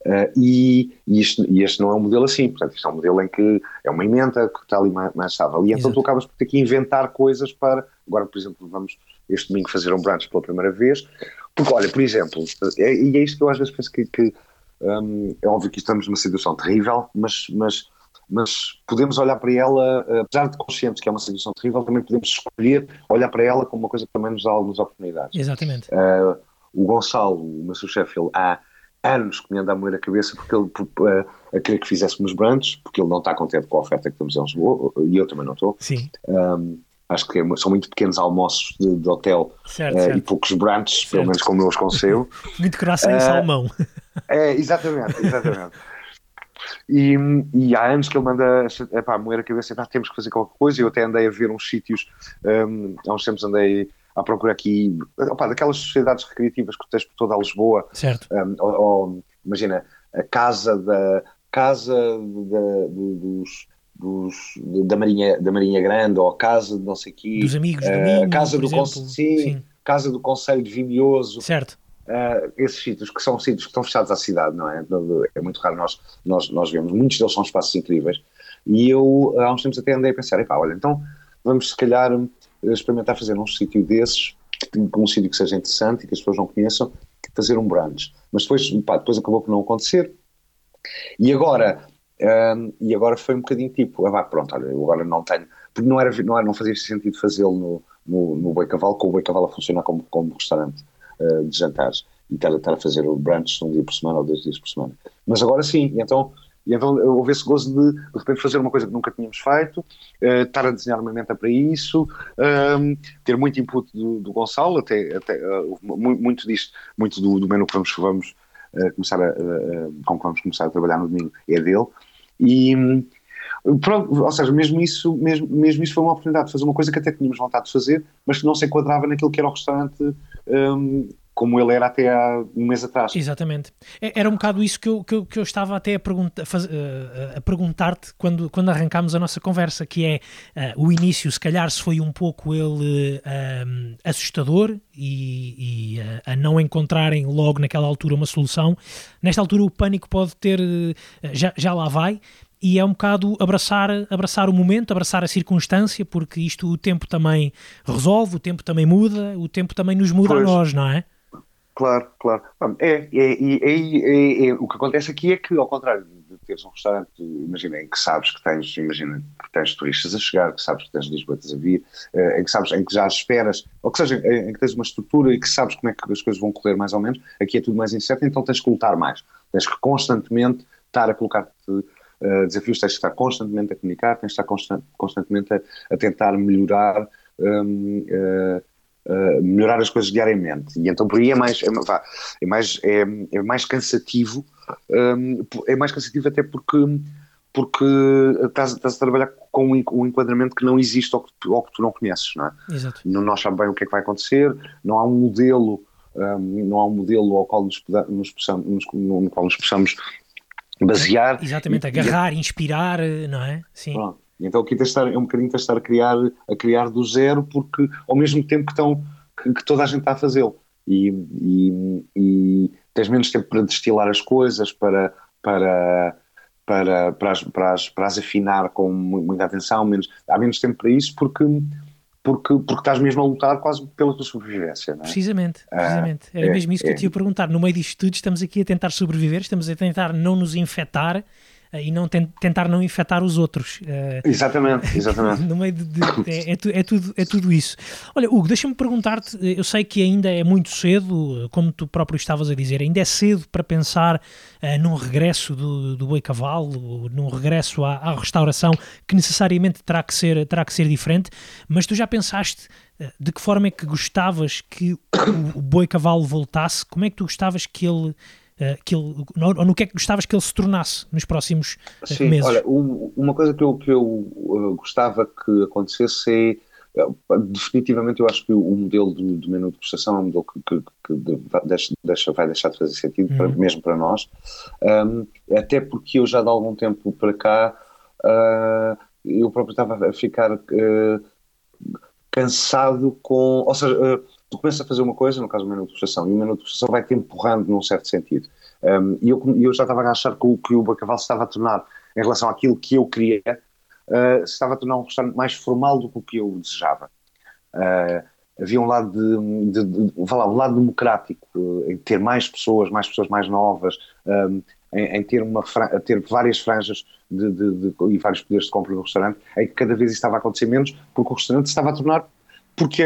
Uh, e, e, isto, e, este não é um modelo assim, portanto, isto é um modelo em que é uma emenda que está ali mais, mais estável. E então Exato. tu acabas por ter que inventar coisas para. Agora, por exemplo, vamos este domingo fazer um brunch pela primeira vez. Porque, olha, por exemplo, é, e é isto que eu às vezes penso que. que um, é óbvio que estamos numa situação terrível, mas, mas, mas podemos olhar para ela, apesar de conscientes que é uma situação terrível, também podemos escolher olhar para ela como uma coisa que também nos dá algumas oportunidades. Exatamente. Uh, o Gonçalo, o meu chefe, ele há anos que me anda a moer a cabeça porque ele a, a querer que fizéssemos brunch, porque ele não está contente com a oferta que temos em Lisboa, e eu também não estou. Sim. Um, acho que é, são muito pequenos almoços de, de hotel certo, uh, certo. e poucos brunches, certo. pelo menos como eu os concebo. muito coração uh, e salmão. É, exatamente, exatamente. E, e, há anos que ele manda epá, moer a cabeça, epá, temos que fazer qualquer coisa. Eu até andei a ver uns sítios, um, há uns tempos andei à procura aqui, opa, daquelas sociedades recreativas que tens por toda a Lisboa. Certo. Um, ou, ou, imagina, a casa da casa da, dos, dos, da, Marinha, da Marinha Grande, ou a casa de não sei quê. Dos amigos do Minho, a casa do exemplo, sim, sim. casa do Conselho de Vimioso. Certo. Uh, esses sítios que são sítios que estão fechados à cidade, não é? É muito raro nós, nós, nós vemos, muitos deles são espaços incríveis. E eu, há uns tempos até andei a pensar, epá, olha, então vamos se calhar experimentar fazer num sítio desses, um sítio que seja interessante e que as pessoas não conheçam, fazer um brunch. Mas depois, pá, depois acabou por não acontecer. E agora, um, e agora foi um bocadinho tipo, ah, pronto, olha, eu agora não tenho, porque não, era, não, era, não fazia sentido fazê-lo no, no, no Boi Cavalo, com o Boi Cavalo a funcionar como, como restaurante uh, de jantares e estar, a fazer o brunch um dia por semana ou dois dias por semana. Mas agora sim, então e então houve esse gozo de, de repente, fazer uma coisa que nunca tínhamos feito, uh, estar a desenhar uma meta para isso, ehm, ter muito input do, do Gonçalo, até, até uh, muito disto, muito do, do menu que vamos, vamos uh, começar a, com que vamos começar a trabalhar no domingo é dele. E, Pronto, ou seja, mesmo isso, mesmo, mesmo isso foi uma oportunidade de fazer uma coisa que até tínhamos vontade de fazer, mas que não se enquadrava naquilo que era o restaurante um, como ele era até há um mês atrás. Exatamente. É, era um bocado isso que eu, que eu, que eu estava até a, pergunta, a, a perguntar-te quando, quando arrancámos a nossa conversa, que é uh, o início, se calhar se foi um pouco ele uh, assustador e, e uh, a não encontrarem logo naquela altura uma solução. Nesta altura o pânico pode ter, já, já lá vai, e é um bocado abraçar, abraçar o momento, abraçar a circunstância, porque isto o tempo também resolve, o tempo também muda, o tempo também nos muda pois. a nós, não é? Claro, claro. É, é, é, é, o que acontece aqui é que, ao contrário de teres um restaurante, imagina, em que sabes que tens, imagina, que tens turistas a chegar, que sabes que tens lisboetas a vir, em que sabes, em que já esperas, ou que seja, em que tens uma estrutura e que sabes como é que as coisas vão correr mais ou menos, aqui é tudo mais incerto, então tens que lutar mais. Tens que constantemente estar a colocar-te uh, desafios, tens que estar constantemente a comunicar, tens que estar constant, constantemente a, tentar melhorar. Um, uh, uh, melhorar as coisas diariamente. E então por aí é mais, é, vá, é mais, é, é, mais cansativo, um, é mais cansativo até porque porque estás, estás, a trabalhar com um enquadramento que não existe ou que, ou que tu não conheces, não é? Exato. Não, nós sabemos bem o que é que vai acontecer, não há um modelo, um, não há um modelo ao qual nos, nos possamos, nos, no qual nos possamos basear. Exatamente, agarrar, e, inspirar, não é? Sim. Pronto. Então aqui estar, é um bocadinho tens estar a criar, a criar do zero, porque ao mesmo tempo que, estão, que, que toda a gente está a fazê-lo. E, e, e, tens menos tempo para destilar as coisas, para, para, para, para, as, para, as, para as afinar com muita atenção, menos, há menos tempo para isso porque, porque, porque estás mesmo a lutar quase pela tua sobrevivência. Não é? Precisamente, ah, precisamente. Era é, mesmo isso que é, eu te ia perguntar. No meio disto tudo, estamos aqui a tentar sobreviver, estamos a tentar não nos infectar e não tentar não infectar os outros. Exatamente, exatamente. no meio de, de é, é, é, tudo, é tudo isso. Olha, Hugo, deixa-me perguntar-te, eu sei que ainda é muito cedo, como tu próprio estavas a dizer, ainda é cedo para pensar uh, num regresso do, do Boi Cavalo, num regresso à, à, restauração que necessariamente terá que, ser, terá que ser diferente, mas tu já pensaste de que forma é que gostavas que o, o Boi Cavalo voltasse? Como é que tu gostavas que ele. Uh, que ele, ou no que é que gostavas que ele se tornasse nos próximos Sim, meses? Olha, uma coisa que eu, que eu gostava que acontecesse é definitivamente eu acho que o modelo do, do menu de prestação é um modelo que, que, que deixa, deixa, vai deixar de fazer sentido, uhum. para, mesmo para nós, um, até porque eu já de algum tempo para cá uh, eu próprio estava a ficar cansado com, ou seja, tu começas a fazer uma coisa, no caso do menu de prestação, e o menu de prestação vai-te empurrando num certo sentido. Um, e eu, eu já estava a achar que o, que o Bacaval se estava a tornar, em relação àquilo que eu queria, uh, se estava a tornar um restaurante mais formal do que o que eu desejava. Uh, havia um lado de, de, de, de lá, um lado democrático uh, em ter mais pessoas, mais pessoas mais novas, um, em, em, ter uma ter várias franjas de, e vários poderes de compra no restaurante, em que cada vez isso estava a acontecer menos, porque o restaurante estava a tornar porque,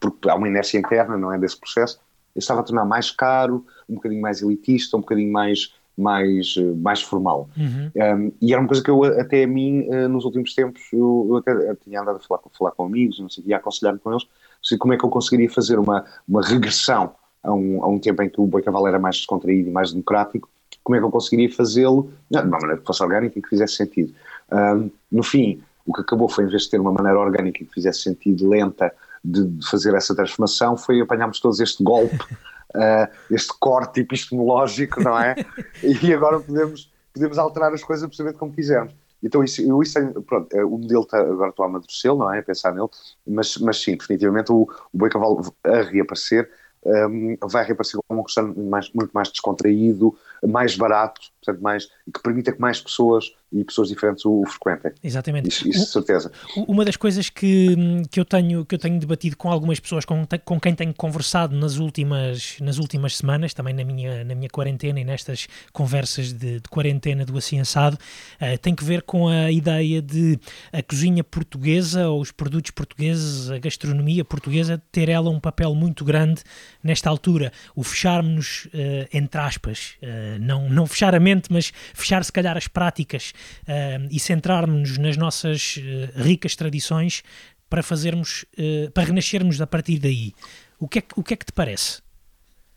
porque há uma inércia interna, não é, desse processo, estava a tornar mais caro, um bocadinho mais elitista, um bocadinho mais mais, eh, mais formal. Uhum. Um, e era uma coisa que eu, até a mim, uh, nos últimos tempos, eu, eu até eu tinha andado a falar, a falar com amigos, não sei, e a aconselhar-me com eles, sei como é que eu conseguiria fazer uma, uma regressão a um, a um tempo em que o boi cavalo era mais descontraído e mais democrático, como é que eu conseguiria fazê-lo de uma maneira que fosse orgânica e que fizesse sentido. Um, no fim, o que acabou foi, em vez de ter uma maneira orgânica e que fizesse sentido lenta de, de fazer essa transformação, foi apanharmos todos este golpe uh, este corte epistemológico, não é? e agora podemos, podemos alterar as coisas absolutamente como quisermos. Então, isso, eu, isso pronto, eh, o modelo está, agora estou a amadurecê-lo, não é? A pensar nele, mas, mas sim, definitivamente o, o Boi Cavalo a reaparecer um, vai reaparecer como um restaurante mais, muito mais descontraído, mais barato, portanto, mais, que permita que mais pessoas e pessoas diferentes o, o frequentem. Exatamente. Isso, isso certeza. Uma das coisas que, que, eu tenho, que eu tenho debatido com algumas pessoas com, com quem tenho conversado nas últimas, nas últimas semanas, também na minha, na minha quarentena e nestas conversas de, de quarentena do Assado, uh, tem que ver com a ideia de a cozinha portuguesa ou os produtos portugueses, a gastronomia portuguesa, ter ela um papel muito grande nesta altura. O fecharmos, uh, entre aspas, uh, não, não fechar a mente, mas fechar se calhar as práticas uh, e centrarmos-nos nas nossas uh, ricas tradições para fazermos, para renascermos a partir daí. O que é, o que, é que te parece?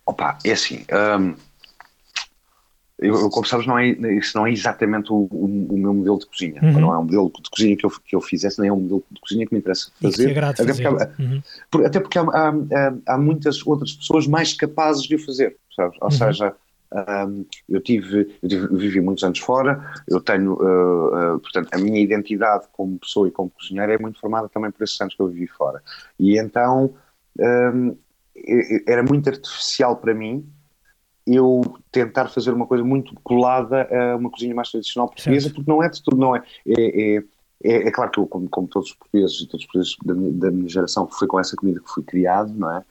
Opa, é assim. Um, eu, como sabes, não é, isso não é exatamente o, o, o meu modelo de cozinha. Uhum. Não é um modelo de cozinha que eu, que eu fizesse, nem é um modelo de cozinha que me interessa fazer. até, fazer. Porque há, uhum. por, até porque há, há, há, muitas outras pessoas mais capazes de o fazer, sabes? Ou uhum. seja, um, eu, tive, eu tive, vivi muitos anos fora, eu tenho, uh, uh, portanto, a minha identidade como pessoa e como cozinheiro é muito formada também por esses anos que eu vivi fora. E então um, era muito artificial para mim eu tentar fazer uma coisa muito colada a uma cozinha mais tradicional portuguesa, certo. porque não é de tudo, não é. é, é é, é, claro que eu, como, como, todos os portugueses e todos os portugueses da, da minha geração, foi com essa comida que fui criado, não é?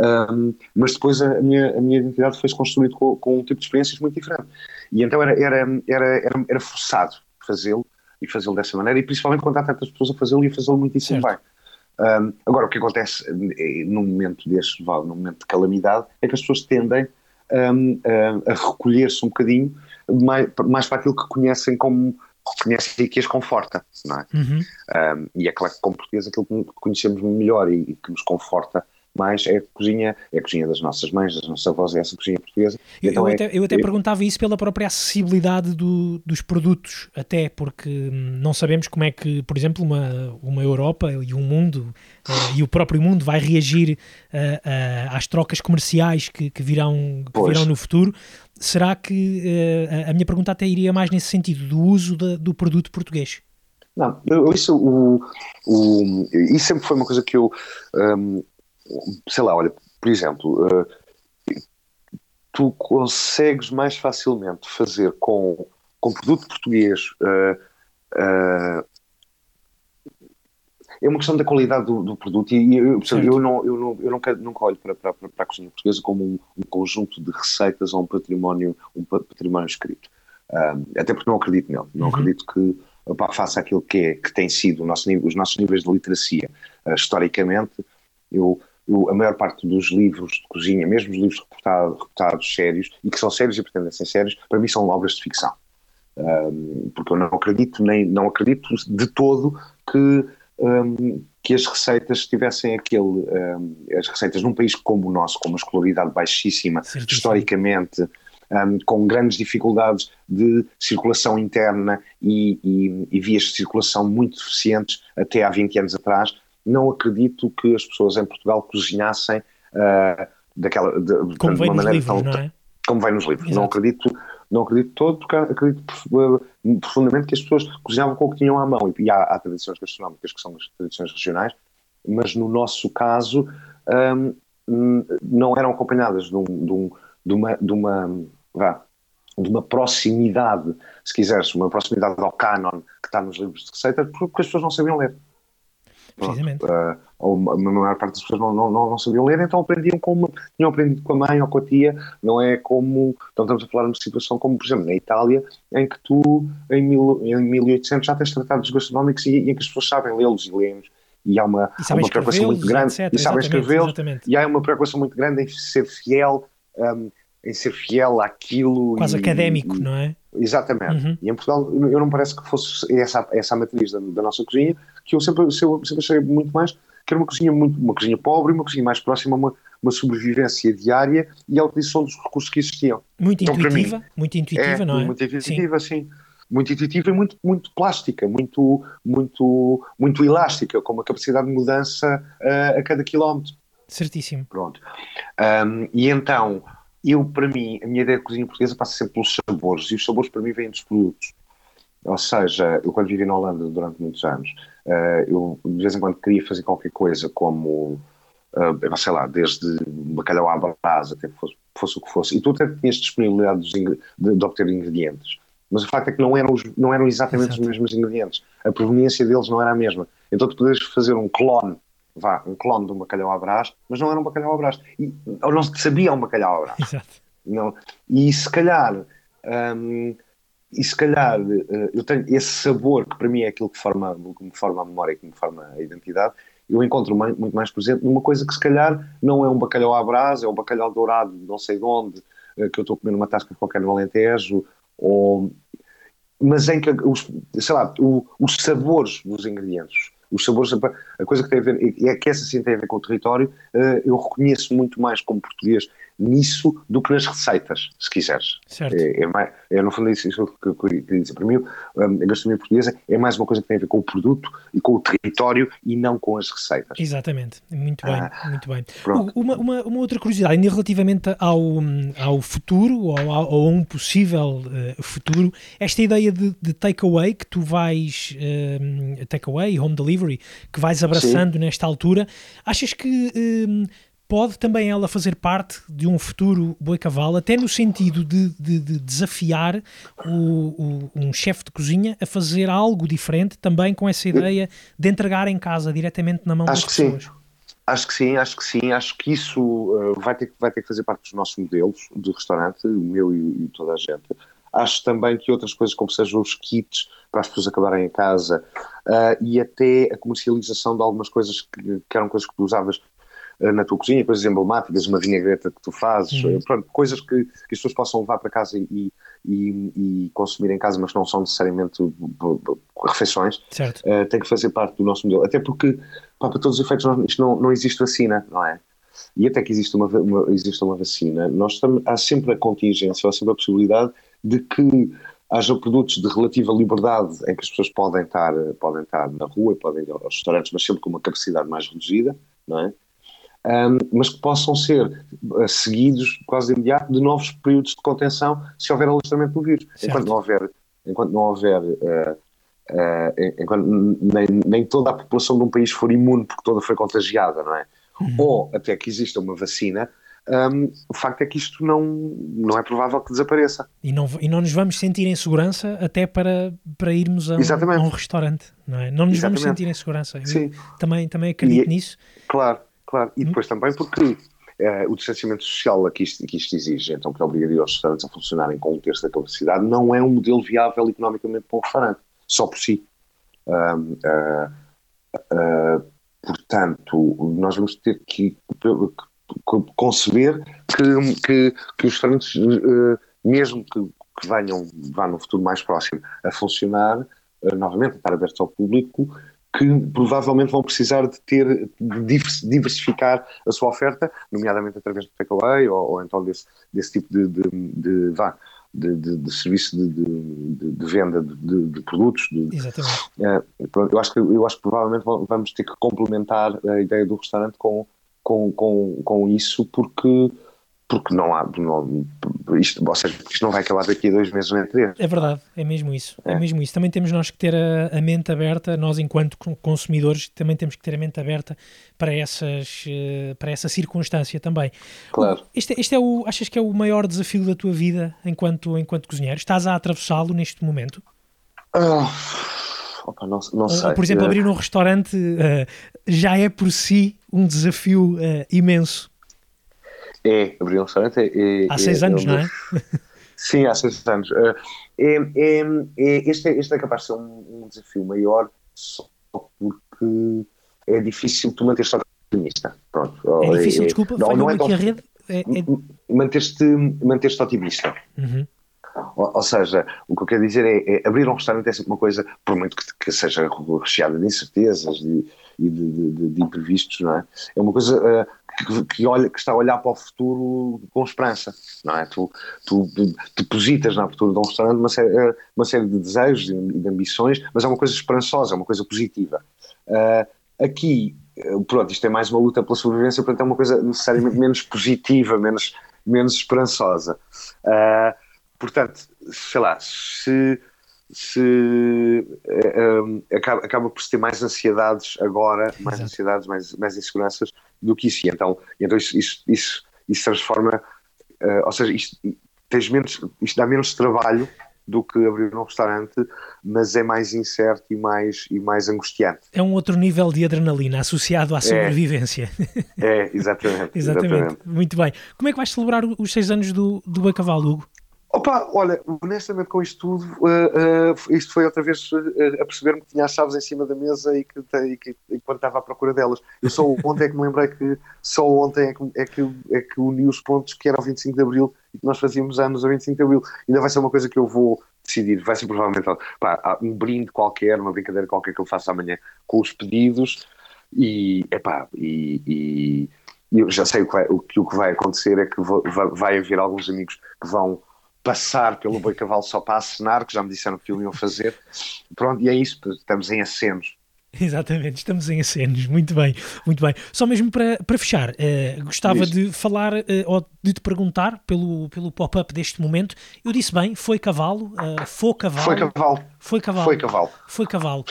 Um, mas depois a minha, a minha identidade foi-se construída com, com, um tipo de experiências muito diferente. E então era, era, era, era, forçado fazê-lo e fazê-lo dessa maneira, e principalmente quando há tantas pessoas a fazê-lo e fazê-lo muitíssimo bem. Um, agora, o que acontece eh, num momento deste, vale, num momento de calamidade, é que as pessoas tendem um, a, a recolher-se um bocadinho mais, mais para aquilo que conhecem como conhecem e que as conforta, não é? Uhum. Um, e é claro que como português aquilo que conhecemos melhor e, e que nos conforta mais é a cozinha, é a cozinha das nossas mães, das nossas avós, é essa cozinha portuguesa. Eu, então eu é, até, eu até é, perguntava isso pela própria acessibilidade do, dos produtos, até porque hum, não sabemos como é que, por exemplo, uma, uma Europa e um mundo uh, e o próprio mundo vai reagir uh, uh, às trocas comerciais que, que virão, que virão no futuro. Será que a minha pergunta até iria mais nesse sentido, do uso do produto português? Não, isso, o, o, isso sempre foi uma coisa que eu um, sei lá, olha, por exemplo, uh, tu consegues mais facilmente fazer com, com produto português. Uh, uh, é uma questão da qualidade do, do produto e eu, eu, não, eu, não, eu nunca, nunca olho para, para, para a cozinha portuguesa como um, um, conjunto de receitas ou um património, um património escrito. até porque não acredito nele. Não uhum. acredito que opa, faça aquilo que, é, que tem sido nosso, os nossos níveis de literacia. Uh, historicamente, eu, a maior parte dos livros de cozinha, mesmo os livros reputados, reputados sérios, e que são sérios e pretendem ser sérios, para mim são obras de ficção. Um, porque eu não acredito, nem não acredito de todo que, um, que as receitas tivessem aquele, um, as receitas num país como o nosso, com uma escolaridade baixíssima, Certíssimo. historicamente, um, com grandes dificuldades de circulação interna e, e, e, vias de circulação muito deficientes até há 20 anos atrás, não acredito que as pessoas em Portugal cozinhassem uh, daquela, de, como de uma maneira livros, tão, é? como vem nos livros. Exato. Não acredito, não acredito todo, porque acredito profundamente que as pessoas cozinhavam com o que tinham à mão. E há, há tradições gastronómicas que são as tradições regionais, mas no nosso caso um, não eram acompanhadas de, um, de, um, de uma, de uma vá, de uma proximidade, se quiseres, uma proximidade ao canon que está nos livros de receitas, porque as pessoas não sabiam ler. Precisamente. Uh, a maior parte das pessoas não, não, não, sabiam ler, então aprendiam como tinham aprendido com a mãe ou com a tia, não é como, então estamos a falar de uma situação como, por exemplo, na Itália, em que tu, em, mil, em 1800, já tens tratados gastronómicos e, e em que as pessoas sabem lê-los e lê-los e há uma, há uma preocupação muito grande, etc, e sabem escrevê-los, e há uma preocupação muito grande em ser fiel um, em ser fiel àquilo. Quase e, académico, e, não é? Exatamente. Uhum. E em Portugal, eu não parece que fosse essa, essa a matriz da, da nossa cozinha, que eu sempre, sempre, sempre achei muito mais que era uma cozinha muito uma cozinha pobre, uma cozinha mais próxima a uma, uma sobrevivência diária e a utilização dos recursos que existiam. Muito então, intuitiva, mim, muito intuitiva, é, não é? Muito intuitiva, sim. sim. Muito intuitiva e muito, muito plástica, muito, muito, muito elástica, com uma capacidade de mudança uh, a cada quilómetro. Certíssimo. Pronto. Um, e então, eu, para mim, a minha ideia de cozinha portuguesa passa sempre pelos sabores, e os sabores para mim vêm dos produtos. Ou seja, eu quando vivi na Holanda durante muitos anos, uh, eu de vez em quando queria fazer qualquer coisa como, uh, sei lá, desde bacalhau à brasa, até que fosse, fosse, o que fosse, e tu até tinhas disponibilidade de, de, de, obter ingredientes, mas o facto é que não eram, os, não eram exatamente Exato. os mesmos ingredientes, a proveniência deles não era a mesma. Então tu podes fazer um clone vá, um clone de um bacalhau à brás, mas não era um bacalhau à brás. E, ou não se sabia um bacalhau à brás. Exato. Não, e se calhar, um, e se calhar uh, eu tenho esse sabor que para mim é aquilo que, forma, que me forma a memória, que me forma a identidade, eu encontro muito mais presente numa coisa que se calhar não é um bacalhau à brás, é um bacalhau dourado não sei de onde, uh, que eu estou comendo uma tasca qualquer no Alentejo, ou, mas em que os, sei lá, o, os sabores dos ingredientes os sabores, a coisa que tem a ver, é que essa sim tem a ver com o território, eh, eu reconheço muito mais como português nisso do que nas receitas, se quiseres. Certo. É, é, mais, é no fundo isso, isso que eu queria dizer. Para mim, a gastronomia portuguesa é mais uma coisa que tem a ver com o produto e com o território e não com as receitas. Exatamente, muito bem, ah, muito bem. Uma, uma, uma, outra curiosidade, ainda relativamente ao, ao futuro, ou a um possível uh, futuro, esta ideia de, de takeaway que tu vais, uh, takeaway, home delivery, que vais abraçando Sim. nesta altura, achas que... Uh, pode também ela fazer parte de um futuro boi cavalo, até no sentido de, de, de desafiar o, o, um chefe de cozinha a fazer algo diferente, também com essa ideia de entregar em casa diretamente na mão acho das pessoas. Sim. Acho que sim, acho que sim, acho que isso uh, vai, ter, vai ter que fazer parte dos nossos modelos de restaurante, o meu e, e toda a gente. Acho também que outras coisas, como sejam os kits para as pessoas acabarem em casa uh, e até a comercialização de algumas coisas que, que eram coisas que tu usavas na tua cozinha, coisas emblemáticas, uma vinhagreta que tu fazes, uhum. pronto, coisas que, que, as pessoas possam levar para casa e, e, e, consumir em casa, mas não são necessariamente refeições, uh, tem que fazer parte do nosso modelo. Até porque, pá, para todos os efeitos, não, isto não, não existe vacina, não é? E até que existe uma, uma, existe uma vacina, nós tam, há sempre a contingência, há sempre a possibilidade de que haja produtos de relativa liberdade em que as pessoas podem estar, podem estar na rua, podem ir aos restaurantes, mas sempre com uma capacidade mais reduzida, não é? Um, mas que possam ser uh, seguidos quase de imediato de novos períodos de contenção se houver alastramento do vírus. Certo. Enquanto não houver, enquanto não houver uh, uh, enquanto nem, nem, toda a população de um país for imune porque toda foi contagiada, não é? Uhum. Ou até que exista uma vacina, um, o facto é que isto não, não é provável que desapareça. E não, e não nos vamos sentir em segurança até para, para irmos a um, a um restaurante, não é? Não nos Exatamente. vamos sentir em segurança. Eu Sim. Também, também acredito e, nisso. Claro, claro. E depois também porque uh, o distanciamento social que isto, que isto exige, então que obrigaria os restaurantes a funcionarem com um terço da capacidade, não é um modelo viável economicamente para um restaurante, só por si. Uh, uh, portanto, nós vamos ter que, conceber que, que, que os restaurantes, mesmo que, que venham, vá no futuro mais próximo, a funcionar, novamente, a estar abertos ao público, que provavelmente vão precisar de ter, de diversificar a sua oferta, nomeadamente através do takeaway ou, ou então desse, desse tipo de, de, de, vá, de, de, serviço de, venda de, produtos. Exatamente. Uh, eu, acho que, eu acho que provavelmente vamos ter que complementar a ideia do restaurante com, com, com, com isso, porque porque não há, não, isto, ou seja, isto não vai acabar daqui a dois meses nem três. É verdade, é mesmo isso, é, é mesmo isso. Também temos nós que ter a, a, mente aberta, nós enquanto consumidores também temos que ter a mente aberta para essas, eh, para essa circunstância também. Claro. Este, este é o, achas que é o maior desafio da tua vida enquanto, enquanto cozinheiro? Estás a atravessá-lo neste momento? Oh, opa, não, não. Ou, por exemplo, abrir um restaurante uh, já é por si um desafio uh, imenso. É, abrir um restaurante é, é Há seis é, anos, não é? Sim, há seis anos. É, é, é, este, é, este é capaz de ser um, um, desafio maior só porque é difícil tu manter-te otimista. Pronto. É difícil, desculpa, não, não é aqui a rede. Manter-te manter otimista. Uhum. Ou, ou, seja, o que eu quero dizer é, é, abrir um restaurante é sempre uma coisa, por muito que, que seja recheada de incertezas e de, de, de, de, imprevistos, não é? É uma coisa uh, que, que, olha, que está a olhar para o futuro com esperança, não é? Tu, tu depositas na abertura de um restaurante uma série, eh, uma série de desejos e de ambições, mas é uma coisa esperançosa, é uma coisa positiva. Uh, aqui, pronto, isto é mais uma luta pela sobrevivência, portanto é uma coisa necessariamente menos positiva, menos, menos esperançosa. Uh, portanto, sei lá, se se um, acaba, acaba por se ter mais ansiedades agora, mais Exato. ansiedades, mais, mais inseguranças do que isso. E então, então isso, isso, isso, isso transforma, uh, ou seja, isto, tens menos, isto dá menos trabalho do que abrir um restaurante, mas é mais incerto e mais, e mais angustiante. É um outro nível de adrenalina associado à é. sobrevivência. É, é exatamente, exatamente. exatamente. Muito bem. Como é que vais celebrar os seis anos do, do Boi Cavalo, Hugo? Opa, olha, honestamente com isto tudo, uh, uh, isto foi outra vez uh, a perceber-me que tinha as chaves em cima da mesa e que, e que enquanto estava à procura delas. Eu só ontem é que me lembrei que só ontem é que, é que, é que uni os pontos que era o 25 de Abril e que nós fazíamos anos ao 25 de Abril. Ainda vai ser uma coisa que eu vou decidir, vai ser provavelmente pá, um brinde qualquer, uma brincadeira qualquer que eu faça amanhã com os pedidos e, epá, e, e, e eu já sei o que, vai, o, que, o que vai acontecer é que vai haver alguns amigos que vão passar pelo Boi Cavalo só para assinar, que já me disseram que o iam fazer. Pronto, e é isso, estamos em acenos. Exatamente, estamos em acenos, muito bem, muito bem. Só mesmo para, para fechar, uh, gostava de falar uh, ou de te perguntar pelo, pelo pop-up deste momento. Eu disse bem, foi cavalo, uh, foi cavalo. Foi cavalo. Foi cavalo. Foi cavalo. Foi cavalo.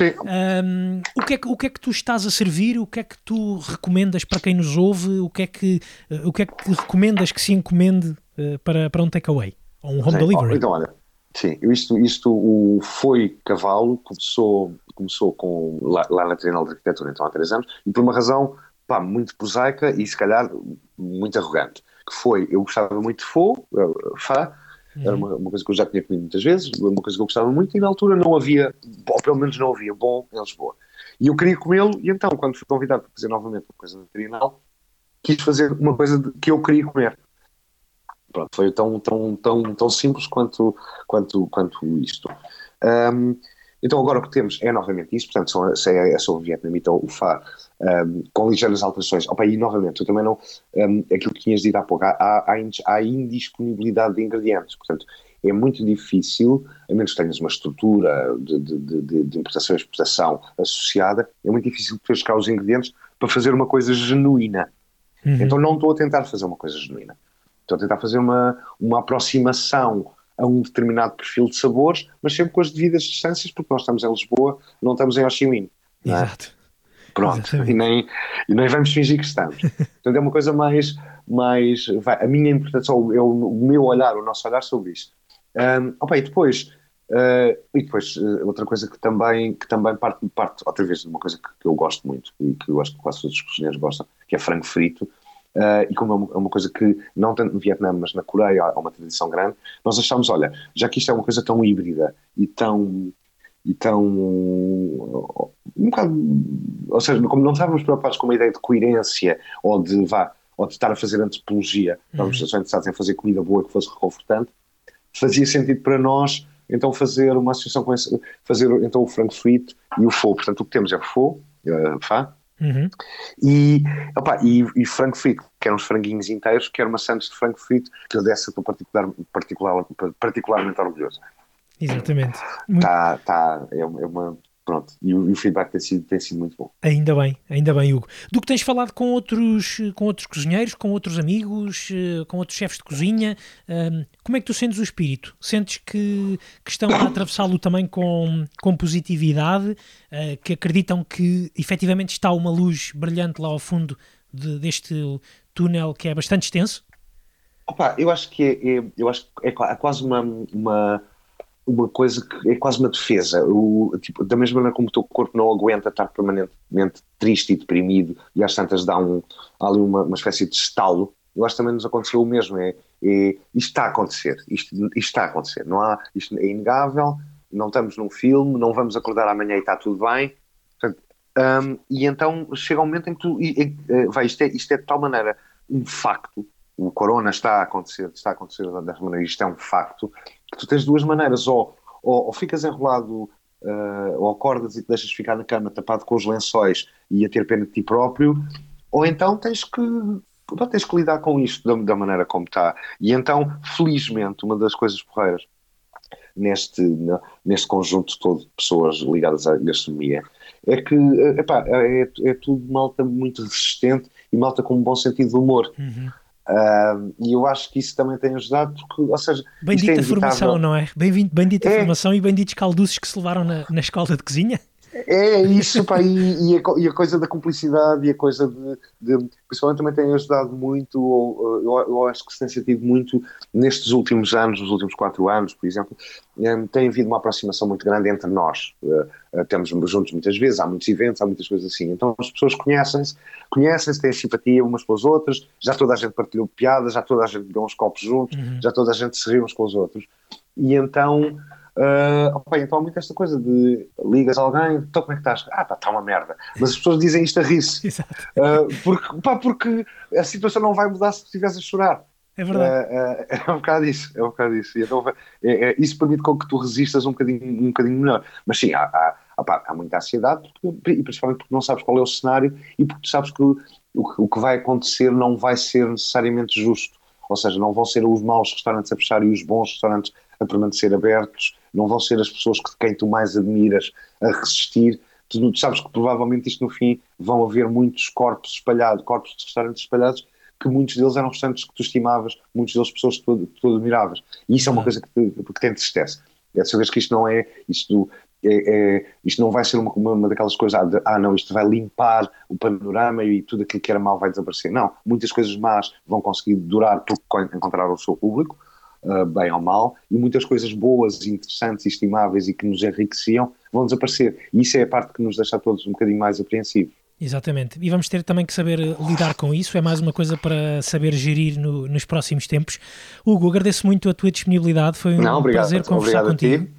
Um, o, que é que, o que é que tu estás a servir? O que é que tu recomendas para quem nos ouve? O que é que, o que, é que recomendas que se encomende para, para um takeaway? Ou um home sim, delivery. Então, olha, sim, isto, isto o Foi Cavalo começou, começou com, lá, lá na Trienal de Arquitetura, então há três anos, e por uma razão pá, muito prosaica e se calhar muito arrogante, que foi, eu gostava muito de Fô, Fá, era uma, uma, coisa que eu já tinha comido muitas vezes, uma coisa que eu gostava muito, e na altura não havia, ou pelo menos não havia bom em Lisboa. E eu queria comê-lo, e então, quando fui convidado para fazer novamente uma coisa na Trienal, quis fazer uma coisa que eu queria comer. Pronto, foi tão, tão, tão, tão simples quanto, quanto, quanto isto. Um, então agora o que temos é novamente isso, portanto são, se é, é sobre o vietnamita ou o Fá, um, com ligeiras alterações. Opa, e novamente, eu também não, um, aquilo que tinhas dito há pouco, há, há, há indisponibilidade de ingredientes, portanto é muito difícil, a menos que tenhas uma estrutura de, de, de, de importação e exportação associada, é muito difícil cá os ingredientes para fazer uma coisa genuína. Uhum. Então não estou a tentar fazer uma coisa genuína. Estou a tentar fazer uma, uma aproximação a um determinado perfil de sabores, mas sempre com as devidas distâncias, porque nós estamos em Lisboa, não estamos em Ho Chi Minh. É? Exato. Pronto, e nem, e nem vamos fingir que estamos. Portanto, é uma coisa mais. mais vai, a minha interpretação, é o, o, meu olhar, o nosso olhar sobre isso. Um, opa, e depois, uh, e depois uh, outra coisa que também, que também parte, parte, outra vez, de uma coisa que, que eu gosto muito e que eu acho que quase todos os cozinheiros gostam, que é frango frito. Uh, e como é uma, é uma, coisa que, não tanto no Vietnã, mas na Coreia, há uma tradição grande, nós achámos, olha, já que isto é uma coisa tão híbrida e tão. E tão um bocado, ou seja, como não estávamos preocupados com uma ideia de coerência ou de vá, ou de estar a fazer antropologia, estávamos uhum. só interessados em fazer comida boa que fosse reconfortante, fazia sentido para nós então fazer uma associação com esse, fazer então o frango frito e o faux. Portanto, o que temos é o faux, uh, fá, Uhum. E, opa, e, e, frango frito, que eram os franguinhos inteiros, que eram maçãs de frango frito, que eu dessa estou particular, particular, particularmente orgulhoso. Exatamente. Tá, tá, é, é uma, pronto, e o, e o, feedback tem sido, tem sido muito bom. Ainda bem, ainda bem, Hugo. Do que tens falado com outros, com outros cozinheiros, com outros amigos, eh, com outros chefes de cozinha, ehm, como é que tu sentes o espírito? Sentes que, que estão a atravessá-lo também com, com positividade, eh, que acreditam que efetivamente está uma luz brilhante lá ao fundo de, deste túnel que é bastante extenso? Opa, eu acho que é, é eu acho que é, é quase uma, uma uma coisa que é quase uma defesa. O, tipo, da mesma maneira como o teu corpo não aguenta estar permanentemente triste e deprimido e às tantas dá, um, ali uma, uma espécie de estalo, eu acho que também nos aconteceu o mesmo. É, é, isto está a acontecer, isto, isto está a acontecer. Não há, isto é inegável, não estamos num filme, não vamos acordar amanhã e está tudo bem. Portanto, um, e então chega um momento em que tu. E, e, eh, vai, isto, é, isto é de tal maneira um facto o corona está a acontecer, está a acontecer desta maneira, isto é um facto, tu tens duas maneiras, ou, ou, ou ficas enrolado, uh, ou acordas e te deixas ficar na cama tapado com os lençóis e a ter pena de ti próprio, ou então tens que tens que lidar com isto da, da, maneira como está. E então, felizmente, uma das coisas porreiras neste, neste conjunto todo de pessoas ligadas à gastronomia é que epá, é, é tudo malta muito resistente e malta com um bom sentido de humor. Uhum. Uh, e eu acho que isso também tem ajudado, porque, ou seja, bendita é formação, não é? Bendita é. formação e benditos calduços que se levaram na, na escola de cozinha. É isso, pá, e, e, a, e, a, coisa da cumplicidade e a coisa de, de principalmente também tem ajudado muito, ou, eu, eu, acho que se tem sentido muito nestes últimos anos, nos últimos quatro anos, por exemplo, um, tem havido uma aproximação muito grande entre nós. Uh, uh, temos juntos muitas vezes, há muitos eventos, há muitas coisas assim. Então as pessoas conhecem-se, conhecem-se, têm simpatia umas pelas outras, já toda a gente partilhou piadas, já toda a gente deu uns copos juntos, uhum. já toda a gente se riu uns com os outros. E então Uh, opa, então há muito esta coisa de ligas a alguém, então como é que estás? Ah, pá, está uma merda. Mas as pessoas dizem isto a rir-se. Uh, porque, pá, porque a situação não vai mudar se estivesse a chorar. É verdade. Uh, é um bocado isso, é um bocado isso. E então, é, é, isso permite com que tu resistas um bocadinho, um bocadinho melhor. Mas sim, há, há, opa, há muita ansiedade, porque, e principalmente porque não sabes qual é o cenário e porque tu sabes que o, o que vai acontecer não vai ser necessariamente justo. Ou seja, não vão ser os maus restaurantes a fechar e os bons restaurantes a permanecer abertos não vão ser as pessoas que quem tu mais admiras a resistir. Tu, tu sabes que provavelmente isto no fim vão haver muitos corpos espalhados, corpos de restaurantes espalhados, que muitos deles eram restaurantes que tu estimavas, muitos deles pessoas que tu, que tu admiravas. E isso é uma coisa que te, que te entristece. É que isto não é, isto, é, é, isto não vai ser uma, uma, daquelas coisas, ah, de, ah, não, isto vai limpar o panorama e tudo aquilo que era mau vai desaparecer. Não, muitas coisas más vão conseguir durar porque encontraram o seu público, uh, bem ou mal, e muitas coisas boas, interessantes, estimáveis e que nos enriqueciam vão desaparecer. E isso é a parte que nos deixa a todos um bocadinho mais apreensivos. Exatamente. E vamos ter também que saber eh, lidar com isso. É mais uma coisa para saber gerir no, nos próximos tempos. Hugo, agradeço muito a tua disponibilidade. Foi um Não, obrigado, prazer conversar contigo.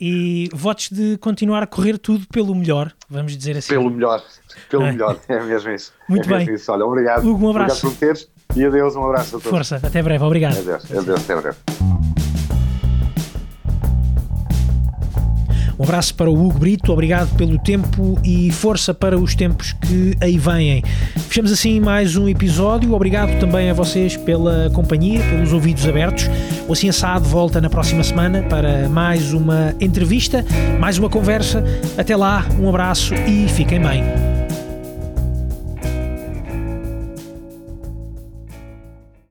E votos de continuar a correr tudo pelo melhor, vamos dizer assim. Pelo melhor, pelo é. melhor, é mesmo isso. Muito é bem. Isso. Olha, obrigado. Hugo, um abraço. Obrigado por teres e adeus, um abraço a todos. Força, até breve, obrigado. Adeus, adeus, até breve. Um abraço para o Hugo Brito, obrigado pelo tempo e força para os tempos que aí vêm. Fechamos assim mais um episódio. Obrigado também a vocês pela companhia, pelos ouvidos abertos. O Assim Assado volta na próxima semana para mais uma entrevista, mais uma conversa. Até lá, um abraço e fiquem bem.